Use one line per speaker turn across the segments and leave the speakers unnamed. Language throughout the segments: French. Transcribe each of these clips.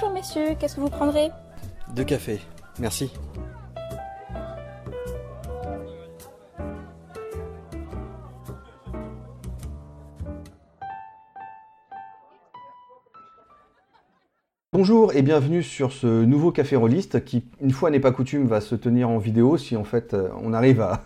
Bonjour messieurs, qu'est-ce que vous prendrez?
Deux cafés, merci. Bonjour et bienvenue sur ce nouveau café rolliste qui, une fois n'est pas coutume, va se tenir en vidéo si en fait euh, on arrive à,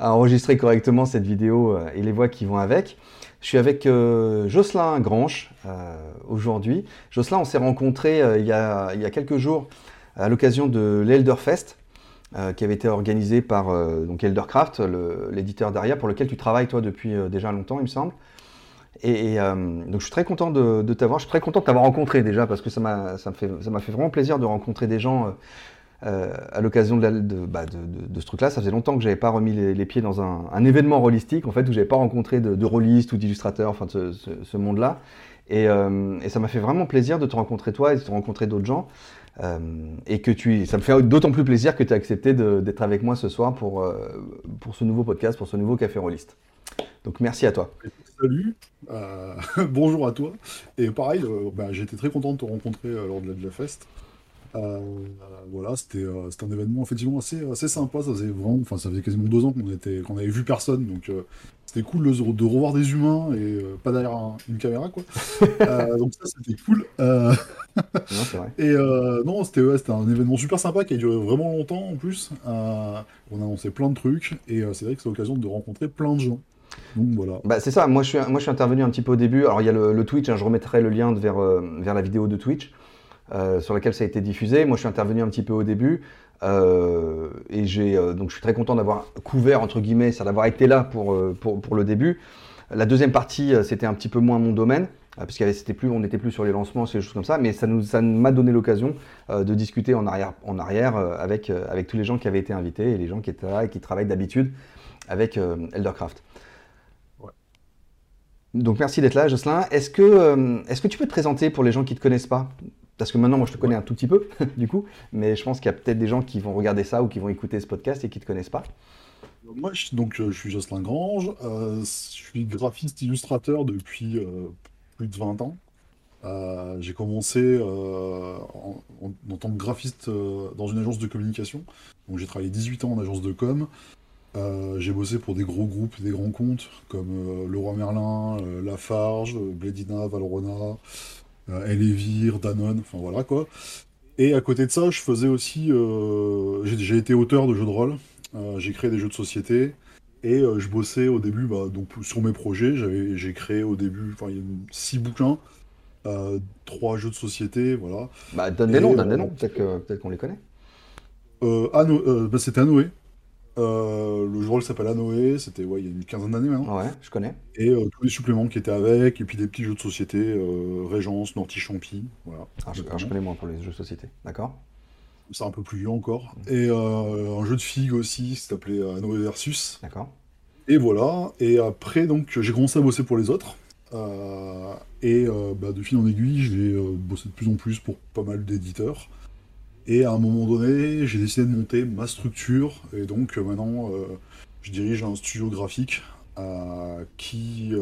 à enregistrer correctement cette vidéo euh, et les voix qui vont avec. Je suis avec euh, Jocelyn Grange euh, aujourd'hui. Jocelyn, on s'est rencontré il, y a, il y a quelques jours à l'occasion de l'Elderfest qui avait été organisé par donc Eldercraft, l'éditeur derrière, pour lequel tu travailles toi depuis déjà longtemps, il me semble. Et, donc je suis très content de, t'avoir, je suis très content de t'avoir rencontré déjà parce que ça m'a fait, fait vraiment plaisir de rencontrer des gens euh, à l'occasion de, bah, de, ce truc-là. Ça faisait longtemps que j'avais pas remis les, pieds dans un, événement rollistique, en fait, où j'avais pas rencontré de, rôlistes ou d'illustrateurs, enfin, ce, ce, monde-là. Et, euh, et, ça m'a fait vraiment plaisir de te rencontrer toi et de te rencontrer d'autres gens. Euh, et que tu, ça me fait d'autant plus plaisir que tu as accepté d'être avec moi ce soir pour, pour ce nouveau podcast, pour ce nouveau café rolliste. Donc merci à toi.
Salut, bonjour à toi. Et pareil, bah, été très content de te rencontrer lors de la, de. Euh, voilà, c'était euh, c'était un événement effectivement assez, assez sympa. Ça faisait vraiment, enfin, ça faisait quasiment deux ans qu'on était, qu'on avait vu personne, donc euh, c'était cool de, de revoir des humains et euh, pas derrière un- une caméra, quoi. Euh, donc ça, c'était cool. Euh,
Non, vrai.
et non, c'était ouais, un événement super sympa qui a duré vraiment longtemps en plus. On a annoncé plein de trucs et c'est vrai que c'est l'occasion de rencontrer plein de gens. Donc voilà.
Bah, c'est ça, moi je, suis, moi je suis intervenu un petit peu au début. Alors il y a le, le Twitch, hein, je remettrai le lien vers, vers la vidéo de Twitch euh, sur laquelle ça a été diffusé. Moi je suis intervenu un petit peu au début. euh, et j'ai euh, donc je suis très content d'avoir couvert entre guillemets, c'est d'avoir été là pour, pour, pour le début. La deuxième partie, c'était un petit peu moins mon domaine, parce c'était plus, on n'était plus sur les lancements, ces choses comme ça, mais ça nous, ça m'a donné l'occasion de discuter en arrière, en arrière avec, avec tous les gens qui avaient été invités et les gens qui étaient là et qui travaillent d'habitude avec Eldercraft. Donc merci d'être là, Jocelyn. Est-ce que, est-ce que tu peux te présenter pour les gens qui ne te connaissent pas? Parce que maintenant, moi, je te connais un tout petit peu, du coup, mais je pense qu'il y a peut-être des gens qui vont regarder ça ou qui vont écouter ce podcast et qui ne te connaissent pas.
Moi, je, donc, euh, je suis Jocelyn Grange, euh, je suis graphiste illustrateur depuis euh, plus de 20 ans. Euh, j'ai commencé euh, en, en- en tant que graphiste euh, dans une agence de communication. Donc, j'ai travaillé 18 ans en agence de com. Euh, j'ai bossé pour des gros groupes, des grands comptes comme euh, Leroy Merlin, euh, Lafarge, euh, Bledina, Valrhona, euh, Elevir, Danone, enfin voilà quoi. Et à côté de ça, je faisais aussi. euh, j'ai été auteur de jeux de rôle. Euh, j'ai créé des jeux de société et euh, je bossais au début bah, donc, sur mes projets. J'ai créé au début six bouquins, euh, trois jeux de société, voilà.
Bah, donne des noms, donne des
euh,
noms, peut-être qu'on les connaît.
Euh, euh, bah, c'était Anoé. Euh, le jeu rôle s'appelle Anoé, c'était ouais, il y a une quinzaine d'années maintenant.
Ouais, je connais.
Et euh, tous les suppléments qui étaient avec, et puis des petits jeux de société, euh, Régence, Norty Champi, voilà.
Je, alors, je connais moins pour les jeux de société, d'accord
C'est un peu plus vieux encore. Et un jeu de figues aussi, s'appelait Anoé Versus.
D'accord.
Et voilà, et après, donc, j'ai commencé à bosser pour les autres. Et bah, de fil en aiguille, j'ai bossé de plus en plus pour pas mal d'éditeurs. Et à un moment donné, j'ai décidé de monter ma structure. Et donc, euh, maintenant, euh, je dirige un studio graphique euh, qui,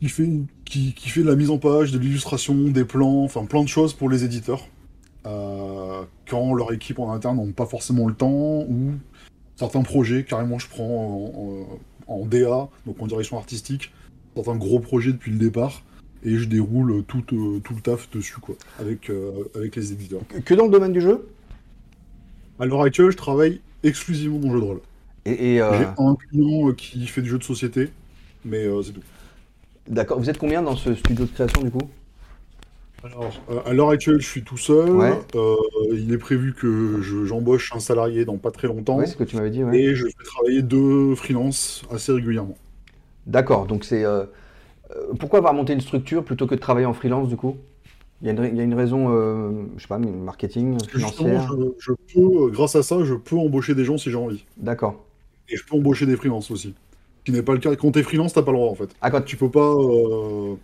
qui, fait, qui, fait de la mise en page, de l'illustration, des plans, enfin plein de choses pour les éditeurs. Quand leur équipe en interne n'ont pas forcément le temps ou certains projets, carrément, je prends en, en- en DA, donc en direction artistique, certains gros projets depuis le départ, et je déroule tout, euh, tout le taf dessus, quoi, avec, euh, avec les éditeurs.
Que, dans le domaine du jeu?
À l'heure actuelle, je travaille exclusivement dans le jeu de rôle.
Et, et, euh,
J'ai un client qui fait du jeu de société, mais c'est tout.
d'accord, vous êtes combien dans ce studio de création du coup?
Alors, à l'heure actuelle, je suis tout seul.
Ouais.
Euh, il est prévu que je- j'embauche un salarié dans pas très longtemps,
Oui, c'est ce que tu m'avais dit. ouais.
et je fais travailler deux freelances assez régulièrement.
D'accord, donc c'est. euh, pourquoi avoir monté une structure plutôt que de travailler en freelance du coup? Il y, a une, ra- il y a une raison, euh, je sais pas, marketing, financière
je, je peux, euh, grâce à ça, je peux embaucher des gens si j'ai envie.
D'accord.
Et je peux embaucher des freelances aussi. Ce qui n'est pas le cas. Quand t'es freelance, t'as pas le droit en fait.
Ah, quand
Tu peux pas. Euh...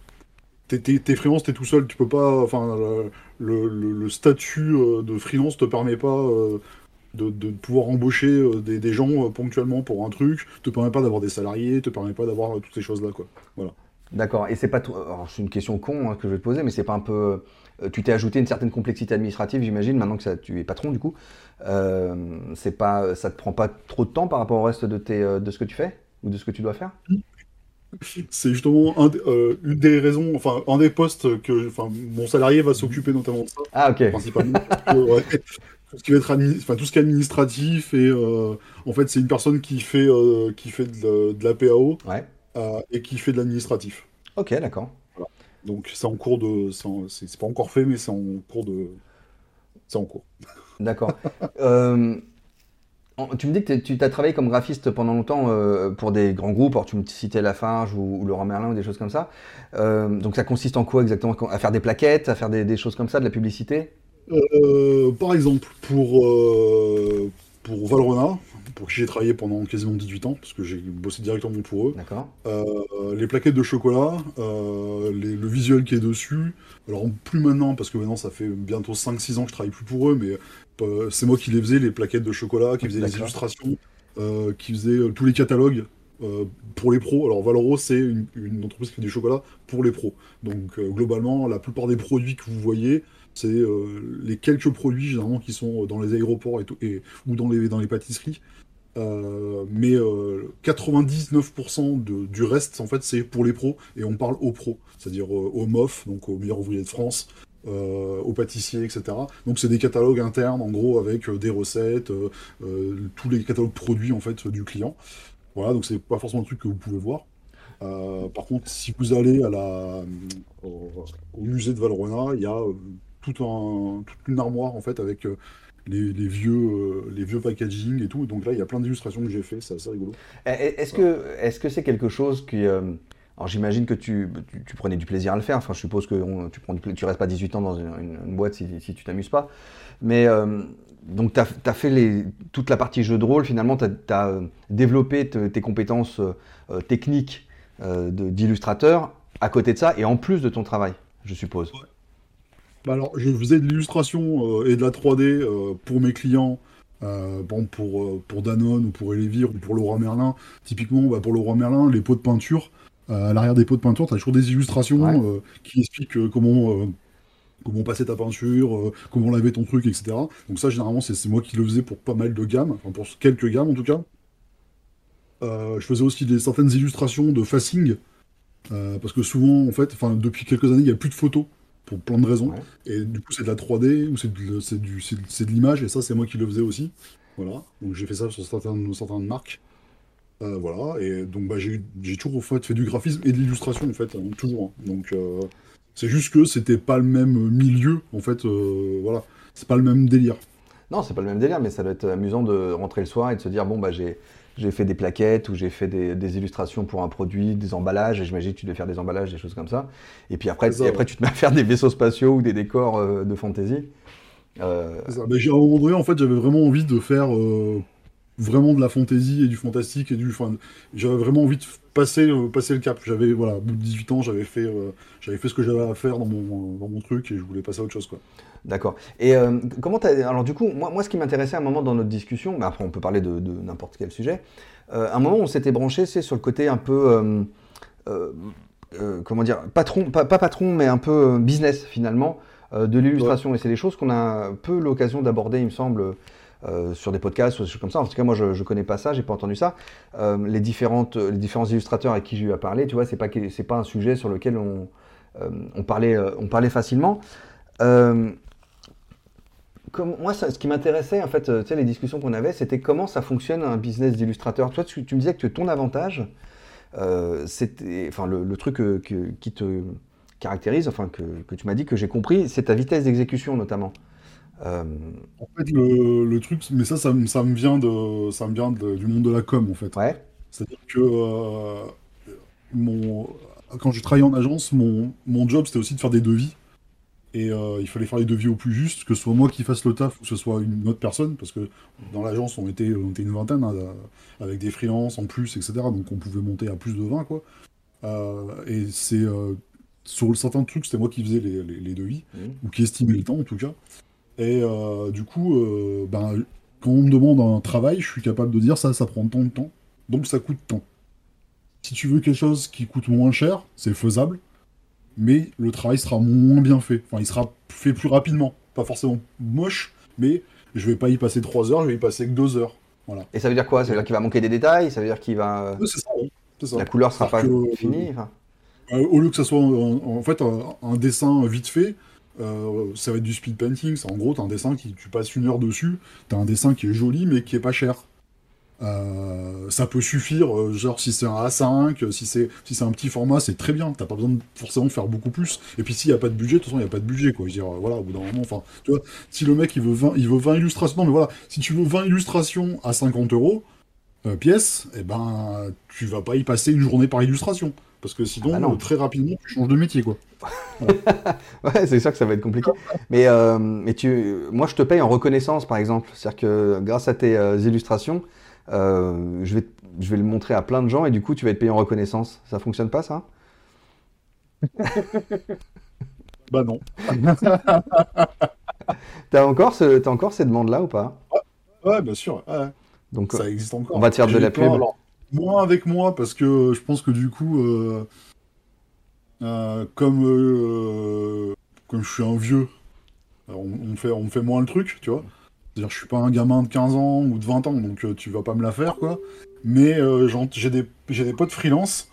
T'es, freelance, t'es tout seul. Tu peux pas. Enfin, le, le- le- le statut euh, de freelance te permet pas euh, de, de pouvoir embaucher euh, des, des gens euh, ponctuellement pour un truc. Te permet pas d'avoir des salariés. Te permet pas d'avoir euh, toutes ces choses là quoi. Voilà.
D'accord. Et c'est pas tout. Alors, c'est une question con hein, que je vais te poser, mais c'est pas un peu. euh, Tu t'es ajouté une certaine complexité administrative, j'imagine, maintenant que ça, tu es patron du coup. Euh, c'est pas, ça te prend pas trop de temps par rapport au reste de, tes, euh, de ce que tu fais ou de ce que tu dois faire?
C'est justement un euh, une des raisons, enfin, un des postes que enfin, mon salarié va s'occuper notamment de ça,
Ah, ok.
principalement. parce que, ouais, tout ce qui va être enfin, tout ce qui est administratif et euh, en fait, c'est une personne qui fait, qui fait de, de la PAO
Ouais.
Euh, et qui fait de l'administratif.
Ok, d'accord.
Donc c'est en cours de, c'est pas encore fait, mais c'est en cours de, c'est en cours.
D'accord. Euh, tu me dis que tu as travaillé comme graphiste pendant longtemps euh, pour des grands groupes, alors tu me citais Lafarge ou, ou Laurent Merlin ou des choses comme ça. Donc ça consiste en quoi exactement? À faire des plaquettes, à faire des, des choses comme ça, de la publicité?
Par exemple, pour, pour Valrhona, pour qui j'ai travaillé pendant quasiment 18 ans, parce que j'ai bossé directement pour eux,
D'accord.
euh, les plaquettes de chocolat, euh, les- le visuel qui est dessus, alors plus maintenant, parce que maintenant ça fait bientôt 5-6 ans que je travaille plus pour eux, mais euh, c'est moi qui les faisais, les plaquettes de chocolat, qui faisais les illustrations, qui faisait euh, tous les catalogues. pour les pros, alors Valoro c'est une, une entreprise qui fait du chocolat pour les pros. Donc globalement, la plupart des produits que vous voyez, c'est euh, les quelques produits généralement qui sont dans les aéroports et, ou dans les, dans les pâtisseries. Euh, mais euh, 99% de- du reste, en fait, c'est pour les pros et on parle aux pros, c'est-à-dire euh, aux MOF, donc aux meilleurs ouvriers de France, euh, aux pâtissiers, etc. Donc c'est des catalogues internes, en gros, avec euh, des recettes, euh, euh, tous les catalogues produits en fait du client. Voilà, donc c'est pas forcément un truc que vous pouvez voir. Euh, par contre, si vous allez à la, au, au musée de Valrhona, il y a euh, tout un, toute une armoire en fait avec euh, les, les vieux, euh, les vieux packaging et tout. Donc là, il y a plein d'illustrations que j'ai fait, c'est assez rigolo.
Est-ce que est-ce que c'est quelque chose qui euh, alors j'imagine que tu, tu, tu prenais du plaisir à le faire. Enfin, je suppose que on- tu prends du tu restes pas 18 ans dans une, une- une boîte si, si tu t'amuses pas. Mais euh, donc tu as, fait les, toute la partie jeu de rôle. Finalement, tu as, développé te- tes compétences euh, techniques euh, d'illustrateur à côté de ça et en plus de ton travail, je suppose.
Bah alors, je faisais de l'illustration euh, et de la 3D euh, pour mes clients, euh, bon, pour, pour Danone ou pour Elevir ou pour Leroy Merlin. Typiquement, bah, pour Leroy Merlin, les pots de peinture, euh, à l'arrière des pots de peinture, tu as toujours des illustrations
Ouais.
euh, qui expliquent comment, comment passer ta peinture, comment laver ton truc, etc. Donc ça, généralement, c'est moi qui le faisais pour pas mal de gammes, enfin pour quelques gammes en tout cas. Je faisais aussi des, certaines illustrations de facing, parce que souvent, en fait, depuis quelques années, il n'y a plus de photos, pour plein de raisons.
Ouais.
Et du coup, c'est de la 3D ou c'est de, l'image, et ça, c'est moi qui le faisais aussi. Voilà. Donc, j'ai fait ça sur certaines, certaines marques. Euh, voilà. Et donc, bah, j'ai toujours en fait, fait du graphisme et de l'illustration, en fait, hein, toujours. hein. Donc, euh, c'est juste que c'était pas le même milieu, en fait. euh, voilà. C'est pas le même délire.
Non, c'est pas le même délire, mais ça doit être amusant de rentrer le soir et de se dire bon bah j'ai j'ai fait des plaquettes ou j'ai fait des, des illustrations pour un produit, des emballages. Et j'imagine que tu devais faire des emballages, des choses comme ça. Et puis après, et après tu te mets à faire des vaisseaux spatiaux ou des décors euh, de fantasy. Euh,
ça. Mais à un moment donné, en fait, j'avais vraiment envie de faire euh, vraiment de la fantaisie et du fantastique et du. Enfin, j'avais vraiment envie de passer, euh, passer le cap. J'avais, voilà, au bout de 18 ans, j'avais fait, euh, j'avais fait ce que j'avais à faire dans mon, dans mon truc et je voulais passer à autre chose, quoi.
D'accord. Et euh, comment t'as... Alors du coup, moi, moi ce qui m'intéressait à un moment dans notre discussion, mais après on peut parler de, de n'importe quel sujet, euh, à un moment on s'était branché, c'est sur le côté un peu, euh, euh, euh, comment dire, patron, pas, pas patron, mais un peu euh, business finalement, euh, de l'illustration. Et c'est des choses qu'on a peu l'occasion d'aborder, il me semble, euh, sur des podcasts ou des choses comme ça. En tout cas, moi je, ne connais pas ça, j'ai pas entendu ça. Euh, les, différentes, les différents illustrateurs avec qui j'ai eu à parler, tu vois, c'est pas, pas un sujet sur lequel on, euh, parlait, euh, on parlait facilement. Euh, moi, ce qui m'intéressait, en fait, euh, tu sais, les discussions qu'on avait, c'était comment ça fonctionne un business d'illustrateur. Toi, tu, me disais que ton avantage, euh, c'était, enfin, le, truc euh, qui te caractérise, enfin, que, que tu m'as dit, que j'ai compris, c'est ta vitesse d'exécution, notamment. Euh,
En fait, le, le truc, mais ça, ça, me- ça me vient de, ça me vient de- du monde de la com, en fait.
ouais,
C'est-à-dire que euh, mon, quand j'ai travaillé en agence, mon, mon job c'était aussi de faire des devis. Et euh, il fallait faire les devis au plus juste, que ce soit moi qui fasse le taf ou que ce soit une autre personne, parce que dans l'agence on était, on était une vingtaine, hein, avec des freelances en plus, etc. Donc on pouvait monter à plus de 20, quoi. Et c'est sur certains trucs, c'était moi qui faisais les, les- les devis,
Mhm.
ou qui estimais le temps en tout cas. Et euh, du coup, euh, ben, quand on me demande un travail, je suis capable de dire ça, ça prend tant de temps, donc ça coûte tant. Si tu veux quelque chose qui coûte moins cher, c'est faisable, mais le travail sera moins bien fait. Enfin, il sera fait plus rapidement. Pas forcément moche, mais je vais pas y passer 3 heures, je vais y passer que 2 heures. Voilà.
Et ça veut dire quoi? Ça veut dire qu'il va manquer des détails? Ça veut dire qu'il va.
C'est ça, oui. Ça.
La couleur sera pas
que-
finie enfin,
Euh, au lieu que ça soit en, en fait un, un dessin vite fait, euh, ça va être du speed painting. En gros, t'as un dessin qui tu passes une heure dessus, t'as un dessin qui est joli mais qui est pas cher. Euh, ça peut suffire, euh, genre si c'est un A5, euh, si c'est si un petit format, c'est très bien. T'as pas besoin de forcément faire beaucoup plus. Et puis s'il y a pas de budget, de toute façon il y a pas de budget quoi. Je dire, voilà, au bout d'un moment, enfin, tu vois, si le mec il veut 20, il veut 20 illustrations, mais voilà, si tu veux 20 illustrations à 50 euros pièce, eh ben tu vas pas y passer une journée par illustration. Parce que sinon,
Ah bah
très rapidement, tu changes de métier, quoi.
Ouais, c'est sûr que ça va être compliqué. Mais, euh, mais tu, moi, je te paye en reconnaissance, par exemple. C'est-à-dire que grâce à tes euh, illustrations, euh, je, vais, je vais le montrer à plein de gens et du coup, tu vas être payé en reconnaissance. Ça fonctionne pas, ça?
Bah non.
T'as encore, ce, t'as encore ces demandes-là ou pas?
Ouais, bien sûr. ouais.
Donc,
Ça existe encore.
on va te faire de la pub.
alors, moins avec moi, parce que je pense que du coup, euh, euh, comme, euh, comme je suis un vieux, on, me fait, on fait moins le truc, tu vois. C'est-à-dire, je suis pas un gamin de 15 ans ou de 20 ans, donc euh, tu vas pas me la faire, quoi. Mais euh, j'ai des, des potes freelance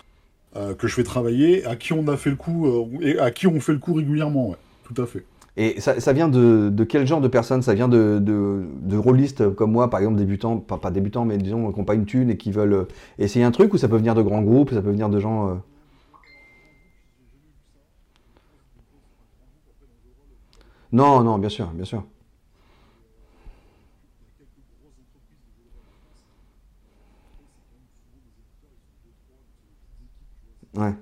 euh, que je fais travailler, à qui on a fait le coup, euh, et à qui on fait le coup régulièrement, ouais. Tout à fait.
Et ça, vient de, de quel genre de personnes? Ça vient de, de, de rôlistes comme moi, par exemple, débutants, pas, pas débutants, mais disons, qui n'ont pas une thune et qui veulent euh, essayer un truc, ou ça peut venir de grands groupes, ça peut venir de gens. euh, Non, non, bien sûr, bien sûr. Ouais.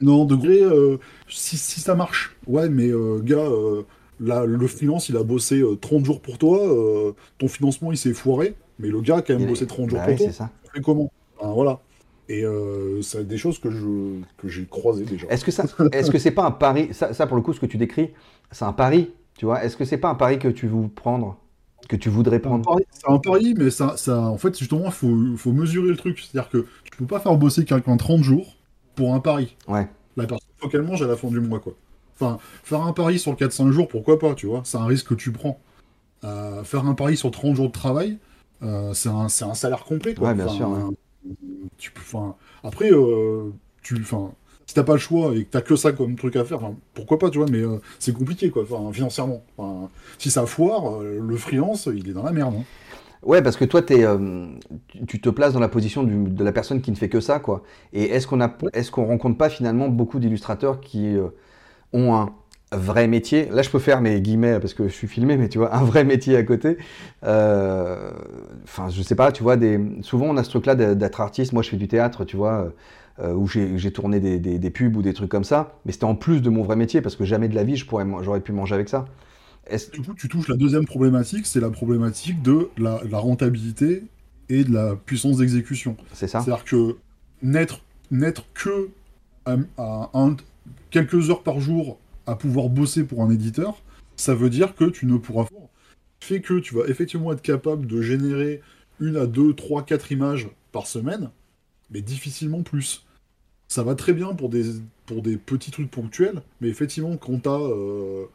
Non, de gré, euh, si, si ça marche. Ouais, mais euh, gars, euh, là, le freelance, il a bossé euh, 30 jours pour toi, euh, ton financement, il s'est foiré, mais le gars a quand même
Il-
bossé 30 jours
Bah
pour
oui,
toi,
c'est ça.
fais comment? Voilà. Et euh, c'est des choses que je que j'ai croisées déjà.
Est-ce que ça, est-ce que c'est pas un pari ça, ça, pour le coup, ce que tu décris, c'est un pari, tu vois? Est-ce que c'est pas un pari que tu veux prendre, que tu voudrais prendre?
c'est un pari, mais ça, ça, en fait, justement, il faut, faut mesurer le truc. C'est-à-dire que tu peux pas faire bosser quelqu'un 30 jours pour un pari.
Ouais.
La personne, faut qu'elle mange à la fin du mois, quoi. Enfin, faire un pari sur 4-5 jours, pourquoi pas, tu vois? C'est un risque que tu prends. Euh, faire un pari sur 30 jours de travail, euh, c'est un, un salaire complet, quoi.
Ouais, bien sûr, ouais.
euh, Tu, peux- enfin, après, tu, enfin, si t'as pas le choix et que t'as que ça comme truc à faire, pourquoi pas, tu vois, mais euh, c'est compliqué, quoi, enfin, financièrement. Si ça foire, euh, le freelance, il est dans la merde. hein.
Ouais, parce que toi, euh, tu- te places dans la position du- de la personne qui ne fait que ça, quoi. Et est-ce qu'on qu'on rencontre pas finalement beaucoup d'illustrateurs qui euh, ont un vrai métier? Là, je peux faire mes guillemets parce que je suis filmé, mais tu vois, un vrai métier à côté. Euh, Enfin, je sais pas, tu vois, des... souvent on a ce truc-là d'être artiste. Moi, je fais du théâtre, tu vois, euh, où j'ai tourné des, des- des pubs ou des trucs comme ça. Mais c'était en plus de mon vrai métier parce que jamais de la vie, j'aurais pu manger avec ça.
Du coup, tu touches la deuxième problématique, c'est la problématique de la, la rentabilité et de la puissance d'exécution.
C'est ça
C'est-à-dire que n'être n'être que à, à un- quelques heures par jour à pouvoir bosser pour un éditeur, ça veut dire que tu ne pourras fait que tu vas effectivement être capable de générer une à deux, trois, quatre images par semaine, mais difficilement plus. Ça va très bien pour des, pour des petits trucs ponctuels, mais effectivement, quand t'as, euh,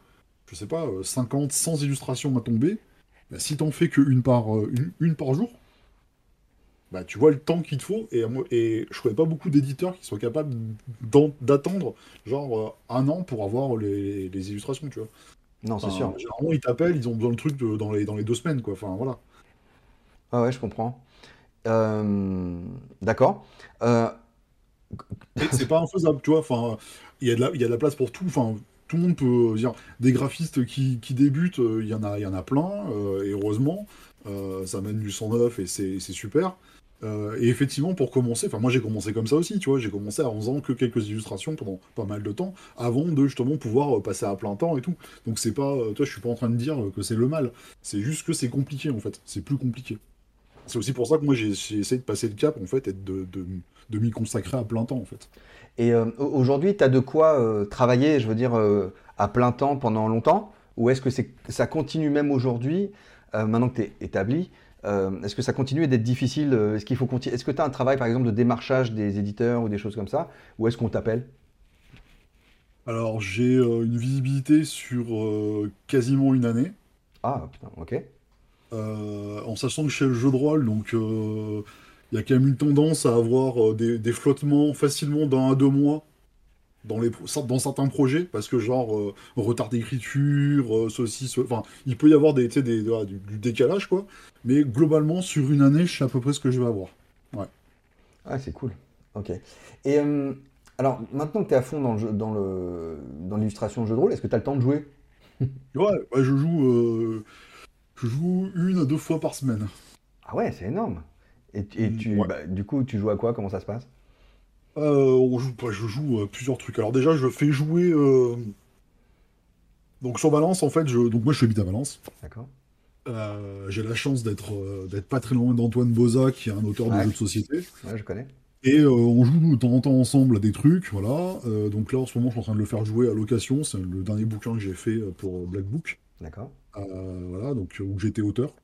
je sais pas, euh, 50, 100 illustrations à tomber, bah, si t'en fais qu'une par, euh, une, une par jour, bah, tu vois le temps qu'il te faut, et, moi- et je connais pas beaucoup d'éditeurs qui soient capables d'attendre genre euh, un an pour avoir les, les illustrations, tu vois.
Non, c'est
Enfin,
sûr.
Généralement, ils t'appellent, ils ont besoin de trucs de- dans, les, dans les deux semaines, quoi. Enfin, voilà.
Ah ouais, je comprends. Euh, D'accord. Euh,
c'est pas infaisable, tu vois. Enfin, il y a de la, y a de la place pour tout. Enfin, tout le monde peut dire des graphistes qui, débutent, euh, il y en a, il y en a plein. euh, et heureusement, euh, ça mène du 109 et c'est super. Euh, et effectivement, pour commencer, enfin moi j'ai commencé comme ça aussi, tu vois, j'ai commencé en faisant que quelques illustrations pendant pas mal de temps, avant de justement pouvoir euh, passer à plein temps et tout. Donc c'est pas, euh, toi, je suis pas en train de dire que c'est le mal, c'est juste que c'est compliqué en fait, c'est plus compliqué. C'est aussi pour ça que moi j'ai essayé de passer le cap en fait et de, de, de m'y consacrer à plein temps en fait.
Et euh, aujourd'hui, tu as de quoi euh, travailler, je veux dire, euh, à plein temps pendant longtemps? Ou est-ce que c'est, ça continue même aujourd'hui, maintenant que tu es établi Est-ce que ça continue d'être difficile Est-ce qu'il faut Est-ce que tu as un travail, par exemple, de démarchage des éditeurs ou des choses comme ça? Ou est-ce qu'on t'appelle?
Alors, j'ai une visibilité sur quasiment une année.
Ah, putain, ok.
En sachant que suis le jeu de rôle, donc il y a quand même une tendance à avoir euh, des, flottements facilement dans un deux mois dans, les, dans certains projets, parce que genre euh, retard d'écriture, euh, ceci, enfin, il peut y avoir des, des, du, décalage, quoi. Mais globalement, sur une année, je sais à peu près ce que je vais avoir. Ouais.
Ah, c'est cool. Ok. Et alors, maintenant que tu es à fond dans, le dans, le, dans l'illustration jeu de rôle, est-ce que tu as le temps de jouer?
Ouais, je joue, je joue une à deux fois par semaine.
Ah ouais, c'est énorme. Et, tu, bah, du coup, tu joues à quoi? Comment ça se passe?
Euh, on joue, Je joue à plusieurs trucs. Alors déjà, je fais jouer... Euh, donc sur Valence, en fait, je... donc moi je suis à Valence.
D'accord.
Euh, j'ai la chance d'être d'être pas très loin d'Antoine Boza, qui est un auteur de jeux de société.
Ouais, je connais.
Et on joue de temps en temps ensemble à des trucs, voilà. donc là, en ce moment, je suis en train de le faire jouer à location. C'est le dernier bouquin que j'ai fait pour Black Book.
D'accord.
Voilà, donc où j'étais auteur.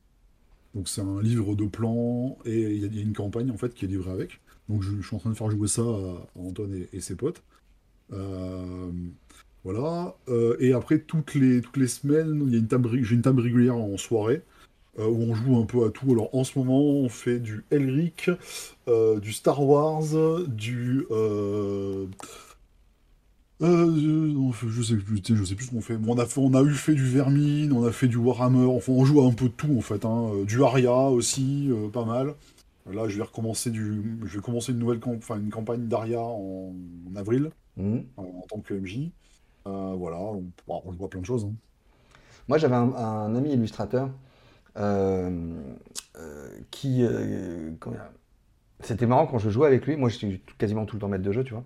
Donc c'est un livre de plans et il y, a une campagne en fait qui est livrée avec. Donc je, suis en train de faire jouer ça à, Antoine et, ses potes. Euh, voilà. Euh, et après toutes les toutes les semaines, il y a une table, j'ai une table régulière en soirée euh, où on joue un peu à tout. Alors en ce moment, on fait du Elric, du Star Wars, du euh, je sais plus, je sais plus ce qu'on fait. on a fait, on a eu fait du Vermine, on a fait du Warhammer. Enfin, on joue à un peu de tout en fait. Hein. Euh, du Aria aussi, euh, pas mal. Là, je vais recommencer du, je vais commencer une nouvelle, enfin une campagne d'Aria en... avril mmh. en tant que MJ. voilà, on, on voit plein de choses. Hein.
Moi, j'avais un, ami illustrateur qui, c'était marrant quand je jouais avec lui. Moi, je suis quasiment tout le temps maître de jeu, tu vois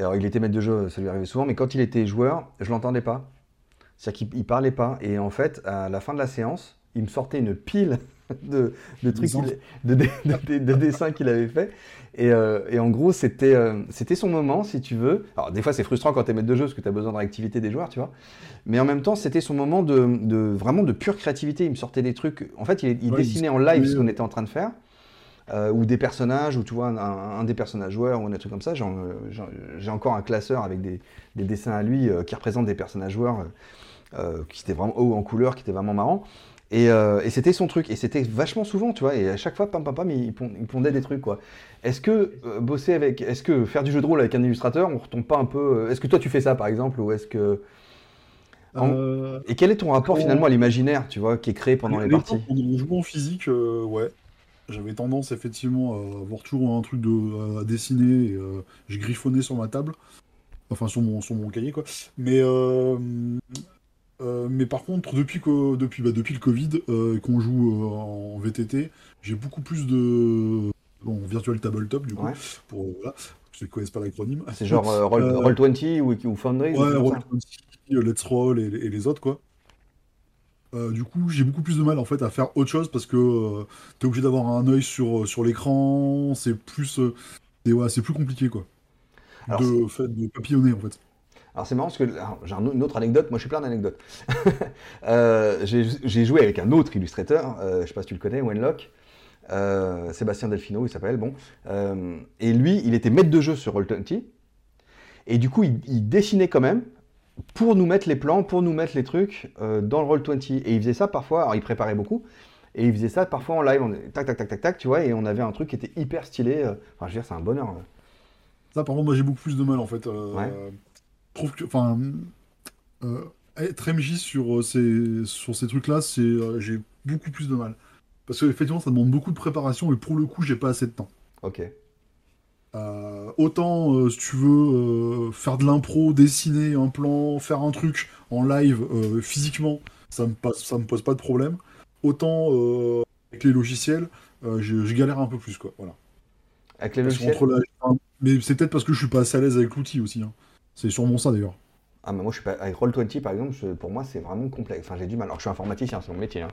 alors, il était maître de jeu, ça lui arrivait souvent, mais quand il était joueur, je l'entendais pas. C'est-à-dire qu'il parlait pas. Et en fait, à la fin de la séance, il me sortait une pile de, trucs, de, dessins qu'il avait fait. Euh, et, en gros, c'était euh, c'était son moment, si tu veux. Alors, des fois, c'est frustrant quand tu es maître de jeu parce que tu as besoin de réactivité des joueurs, tu vois. Mais en même temps, c'était son moment de, vraiment de pure créativité. Il me sortait des trucs. En fait, il, dessinait en live ce qu'on était en train de faire. Euh, ou des personnages, ou tu vois, un, des personnages joueurs, ou un truc comme ça. J'ai encore un classeur avec des, dessins à lui euh, qui représentent des personnages joueurs euh, qui étaient vraiment haut en couleur, qui étaient vraiment marrants. Et, c'était son truc. Et c'était vachement souvent, tu vois. Et à chaque fois, pam, pam, pam, il, pondait des trucs, quoi. Est-ce que bosser avec. Est-ce que faire du jeu de rôle avec un illustrateur, on retombe pas un peu. Est-ce que toi, tu fais ça, par exemple, ou est-ce que. Et quel est ton rapport finalement à l'imaginaire, tu vois, qui est créé pendant les, parties?
en physique, ouais. J'avais tendance effectivement à avoir toujours un truc de, à dessiner et euh, je griffonnais sur ma table. Enfin sur mon, sur mon cahier quoi. Mais, euh, euh, mais par contre, depuis, que, depuis, bah, depuis le Covid, qu'on joue en VTT, j'ai beaucoup plus de. Bon, Virtual Tabletop du coup. Pour, voilà, ceux qui connaissent pas l'acronyme.
C'est genre Roll20 ou, ou Foundry
Ouais, Roll20, Let's Roll et les autres quoi. Euh, du coup, j'ai beaucoup plus de mal en fait à faire autre chose parce que euh, tu es obligé d'avoir un œil sur, euh, sur l'écran, c'est plus c'est plus compliqué quoi. de fait de papillonner en fait.
Alors c'est marrant parce que j'ai une autre anecdote, moi je suis plein d'anecdotes. j'ai joué avec un autre illustrateur, je sais pas si tu le connais, Wenlock. Sébastien Delfino, il s'appelle, bon. et lui, il était maître de jeu sur Roll20. Et du coup, il dessinait quand même, pour nous mettre les plans, pour nous mettre les trucs euh, dans le Roll20. Et il faisait ça parfois, alors il préparait beaucoup, et il faisait ça parfois en live, on, tac, tac, tac, tac, tac, tu vois, et on avait un truc qui était hyper stylé. Euh, enfin, je veux dire, c'est un bonheur.
Ça, par contre, moi j'ai beaucoup plus de mal en fait. Euh, je trouve que, enfin, être MJ sur ces, sur ces trucs-là, c'est, j'ai beaucoup plus de mal. Parce qu'effectivement, ça demande beaucoup de préparation, et pour le coup, j'ai pas assez de temps.
Ok.
Euh, autant, euh, si tu veux, euh, faire de l'impro, dessiner un plan, faire un truc en live physiquement, ça me, passe, ça me pose pas de problème. Autant avec les logiciels, je, galère un peu plus, quoi. Voilà.
Avec les logiciels
Mais c'est peut-être parce que je suis pas assez à l'aise avec l'outil aussi. Hein. C'est sûrement ça d'ailleurs.
Ah, mais moi, je suis pas. Avec Roll20, par exemple, je- pour moi, c'est vraiment complexe. Enfin, j'ai du mal. Alors, je suis informaticien, c'est mon métier. hein.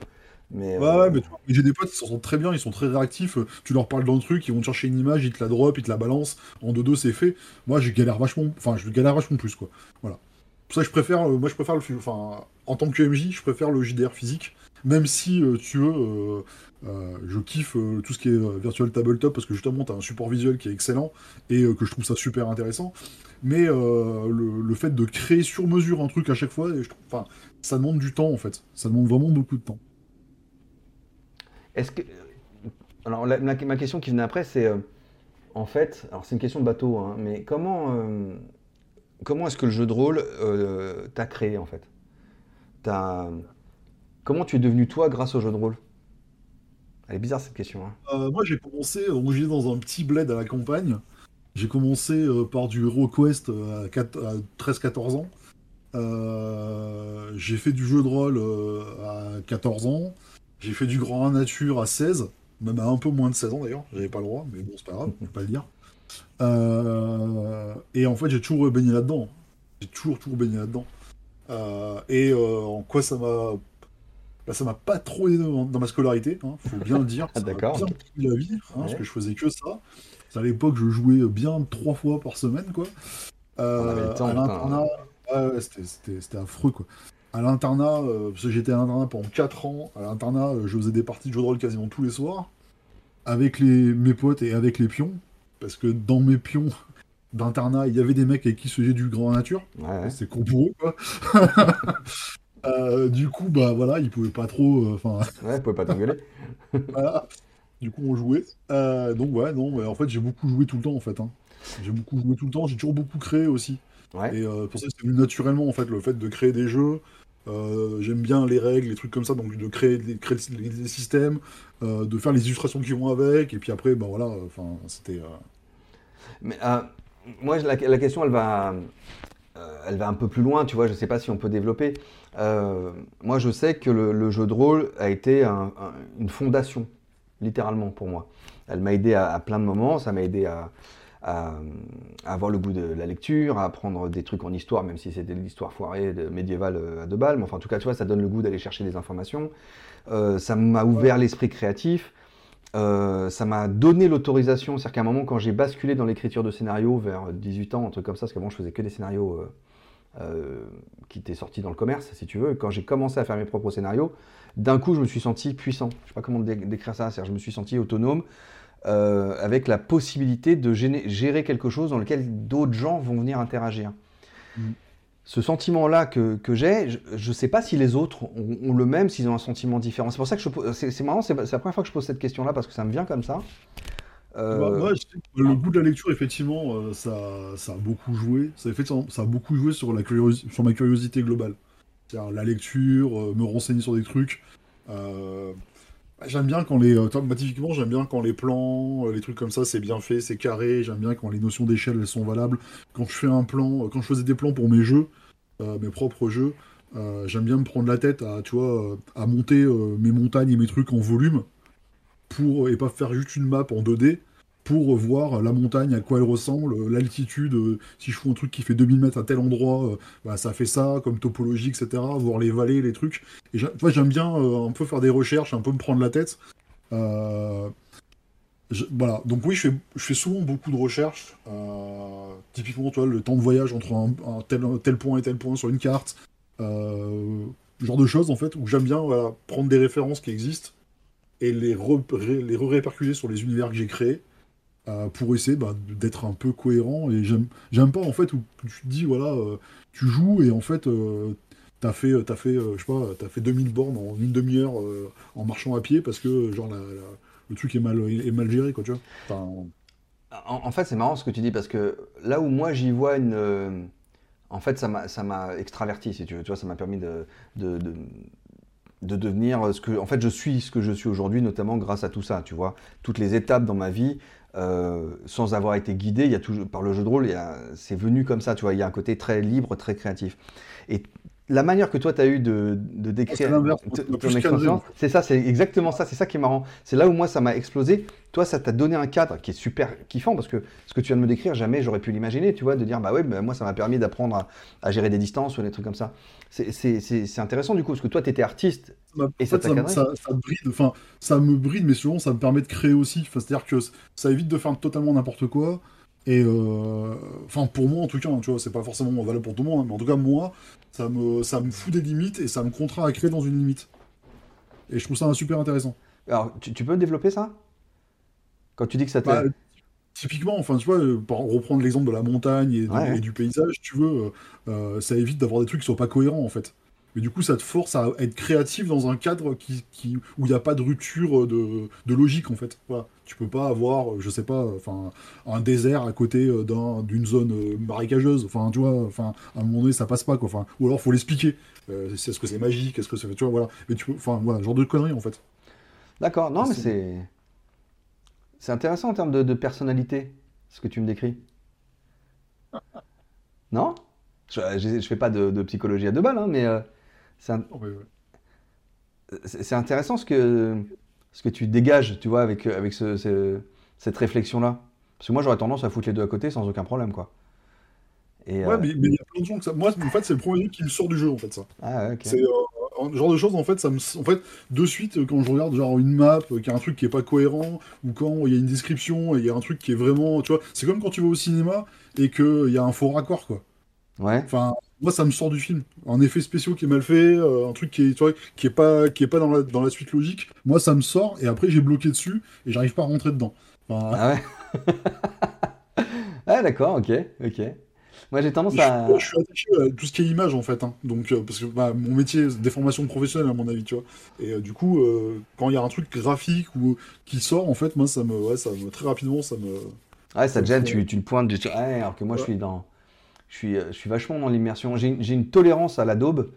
Mais.
Ouais,
euh,
ouais, mais tu vois, j'ai des potes qui s'en sortent très bien, ils sont très réactifs. Tu leur parles d'un truc, ils vont te chercher une image, ils te la drop, ils te la balancent. En 2-2, c'est fait. Moi, je galère vachement. Enfin, je galère vachement plus, quoi. Voilà. Pour ça, je préfère. euh, moi, je préfère le. fi- Enfin, en tant que MJ, je préfère le JDR physique. Même si, euh, tu veux, euh, je kiffe tout ce qui est Virtual Tabletop parce que justement, tu as un support visuel qui est excellent et que je trouve ça super intéressant. Mais le, le fait de créer sur mesure un truc à chaque fois, et je trouve, enfin, ça demande du temps en fait. Ça demande vraiment beaucoup de temps.
Est-ce que. Alors, ma question qui venait après, c'est. euh, en fait, alors c'est une question de bateau, hein, mais comment. euh, comment est-ce que le jeu de rôle euh, t'a créé, en fait? T'as- Comment tu es devenu toi grâce au jeu de rôle? Elle est bizarre cette question. hein.
Moi, j'ai commencé, donc j'étais dans un petit bled à la campagne. J'ai commencé par du HeroQuest à, quatre- à 13-14 ans. J'ai fait du jeu de rôle à 14 ans. J'ai fait du grand nature à 16, même à un peu moins de 16 ans d'ailleurs. J'avais pas le droit, mais bon, c'est pas grave, je vais pas le dire. Euh, et en fait, j'ai toujours baigné là-dedans. J'ai toujours, toujours baigné là-dedans. Euh, et euh, en quoi ça m'a bah, ça m'a pas trop aidé dans, dans ma scolarité, hein, faut bien le dire.
Ah, d'accord.
la vie, hein, parce que je faisais que ça. À l'époque, je jouais bien trois fois par semaine, quoi. C'était- c'était c'était affreux, quoi. À l'internat, euh, parce que j'étais à l'internat pendant 4 ans, à l'internat, euh, je faisais des parties de jeux de rôle quasiment tous les soirs, avec les, mes potes et avec les pions, parce que dans mes pions d'internat, il y avait des mecs avec qui se faisait du grand nature.
Ouais.
C'est con pour eux, quoi. Euh, du coup, bah voilà, ils pouvaient pas trop. Enfin,
Ouais, vous pouvez pas t'engueuler.
voilà. Du coup, on jouait. Donc, ouais, non, mais en fait, j'ai beaucoup joué tout le temps, en fait. hein. J'ai beaucoup joué tout le temps. J'ai toujours beaucoup créé aussi.
Ouais.
Et euh, pour ça, c'est venu naturellement, en fait, le fait de créer des jeux. Euh, J'aime bien les règles, les trucs comme ça, donc de créer, des- systèmes, euh, de faire les illustrations qui vont avec, et puis après, bah voilà, enfin, c'était. euh,
Mais euh, moi, la, question, elle va, euh, elle va un peu plus loin, tu vois. Je sais pas si on peut développer. Euh, moi, je sais que le, jeu de rôle a été un- un- une fondation, littéralement, pour moi. Elle m'a aidé à plein de moments. Ça m'a aidé à, à- à avoir le goût de la lecture, à apprendre des trucs en histoire, même si c'était de l'histoire foirée de, médiévale euh, à deux balles. Mais enfin, en tout cas, tu vois, ça donne le goût d'aller chercher des informations. Euh, ça m'a ouvert l'esprit créatif. Euh, ça m'a donné l'autorisation, c'est-à-dire qu'à un moment, quand j'ai basculé dans l'écriture de scénarios vers 18 ans, un truc comme ça, parce qu'avant je faisais que des scénarios euh, qui étaient sortis dans le commerce, si tu veux, quand j'ai commencé à faire mes propres scénarios, d'un coup je me suis senti puissant. Je sais pas comment dé- décrire ça, c'est-à-dire je me suis senti autonome, euh, avec la possibilité de gérer quelque chose dans lequel d'autres gens vont venir interagir.
Mm.
Ce sentiment-là que, que j'ai, je ne sais pas si les autres ont, ont le même, s'ils ont un sentiment différent. C'est pour ça que je pose- c'est marrant, c'est la première fois que je pose cette question-là parce que ça me vient comme ça. Euh,
Bah, moi, je sais que le goût de la lecture, effectivement, euh, ça, ça a beaucoup joué. Ça a, effectivement- ça a beaucoup joué sur, la curiosi- sur ma curiosité globale. C'est-à-dire la lecture, euh, me renseigner sur des trucs. Euh, j'aime bien quand les. euh, j'aime bien quand les plans, euh, les trucs comme ça, c'est bien fait, c'est carré. J'aime bien quand les notions d'échelle, elles sont valables. Quand je fais un plan, euh, quand je faisais des plans pour mes jeux, mes propres jeux, j'aime bien me prendre la tête à, tu à monter mes montagnes et mes trucs en volume pour et pas faire juste une map en 2D pour voir la montagne, à quoi elle ressemble, euh, l'altitude, euh, si je fais un truc qui fait 2000 mètres à tel endroit, euh, bah, ça fait ça, comme topologie, etc. Voir les vallées, les trucs. Et j'aime bien un peu faire des recherches, un peu me prendre la tête. Voilà, donc oui, je fais, souvent beaucoup de recherches. Typiquement, tu le temps de voyage entre un, tel, tel point et tel point sur une carte. Genre de choses, en fait, où j'aime bien prendre des références qui existent et les, re- les répercuter sur les univers que j'ai créés pour essayer bah, d'être un peu cohérent. Et j'aime pas, en fait, où tu te dis, voilà, euh, tu joues et en fait, euh, t'as fait, t'as fait, euh, je sais pas, fait 2000 bornes en une demi-heure euh, en marchant à pied parce que, genre, la- le truc est mal, géré, quoi, tu vois.
En, fait, c'est marrant ce que tu dis parce que là où moi j'y vois une. euh, en fait, ça m'a extraverti, si tu veux. Vois, ça m'a permis de, de, de, de devenir ce que. En fait, je suis ce que je suis aujourd'hui, notamment grâce à tout ça, tu vois. Toutes les étapes dans ma vie, euh, sans avoir été guidé, il y a toujours, par le jeu de rôle, c'est venu comme ça, tu vois. Il y a un côté très libre, très créatif. Et la manière que toi tu as eu de, de décrire c'est ça, c'est exactement ça, c'est ça qui est marrant. C'est là où moi ça m'a explosé. Toi, ça t'a donné un cadre qui est super kiffant parce que ce que tu viens de me décrire, jamais j'aurais pu l'imaginer, tu vois, de dire bah ouais, bah, moi ça m'a permis d'apprendre à, gérer des distances ou des trucs comme ça. C'est intéressant du coup parce que toi tu étais artiste
bah, et ça, ça, ça, bride, enfin, ça me bride, mais souvent ça me permet de créer aussi. C'est-à-dire que ça évite de faire totalement n'importe quoi. Et euh, enfin, pour moi en tout cas, hein, tu vois, c'est pas forcément valable pour tout le monde, hein, mais en tout cas, moi, ça me, ça me fout des limites et ça me contraint à créer dans une limite. Et je trouve ça super intéressant.
Alors, tu, peux développer ça? Quand tu dis que ça t'aide bah,
Typiquement, enfin, tu vois, euh, pour reprendre l'exemple de la montagne et, du paysage, tu veux, euh, ça évite d'avoir des trucs qui sont pas cohérents en fait. Mais du coup, ça te force à être créatif dans un cadre qui, qui où il n'y a pas de rupture de, de, logique, en fait. Voilà. Tu peux pas avoir, je sais pas, enfin, un désert à côté euh, d'une zone euh, marécageuse. Enfin, tu vois, enfin, à un moment donné, ça passe pas, quoi. Enfin, ou alors, faut l'expliquer. Euh, est-ce que c'est magique? Est-ce que c'est... Tu vois, voilà. Mais tu peux, enfin, voilà, genre de conneries, en fait.
D'accord. Non, mais c'est... C'est intéressant en termes de, personnalité, ce que tu me décris. non? Je, je, fais pas de, psychologie à deux balles, hein, mais... C'est intéressant ce que, ce que tu dégages, tu vois, avec, avec cette réflexion-là. Parce que moi, j'aurais tendance à foutre les deux à côté sans aucun problème, quoi.
Et, ouais, euh, mais il y a plein de gens que ça. Moi, en fait, c'est le premier truc qui me sort du jeu, en fait, ça. Ah, ok. C'est euh, genre de choses, en fait, ça me. En fait, de suite, quand je regarde, genre, une map, euh, qui a un truc qui est pas cohérent, ou quand il y a une description et il y a un truc qui est vraiment. Tu vois, c'est comme quand tu vas au cinéma et qu'il y a un faux raccord, quoi.
Ouais.
Enfin, moi, ça me sort du film. Un effet spécial qui est mal fait, euh, un truc qui est, tu vois, qui est pas, qui est pas dans la, dans la suite logique. Moi, ça me sort et après, j'ai bloqué dessus et j'arrive pas à rentrer dedans.
Ah ouais. ah d'accord, ok, ok. Moi, j'ai tendance
à. Je, suis attaché à tout ce qui est image en fait, hein. donc euh, parce que bah, mon métier, c'est des formations professionnelles à mon avis, tu vois. Et euh, du coup, quand il y a un truc graphique ou qui sort, en fait, moi, ça me, ouais, ça me très rapidement, ça me.
Ouais, ça te gêne, tu, tu le pointes, tu... Ouais, alors que moi, je suis dans je suis, euh, je suis vachement dans l'immersion. J'ai, une tolérance à la daube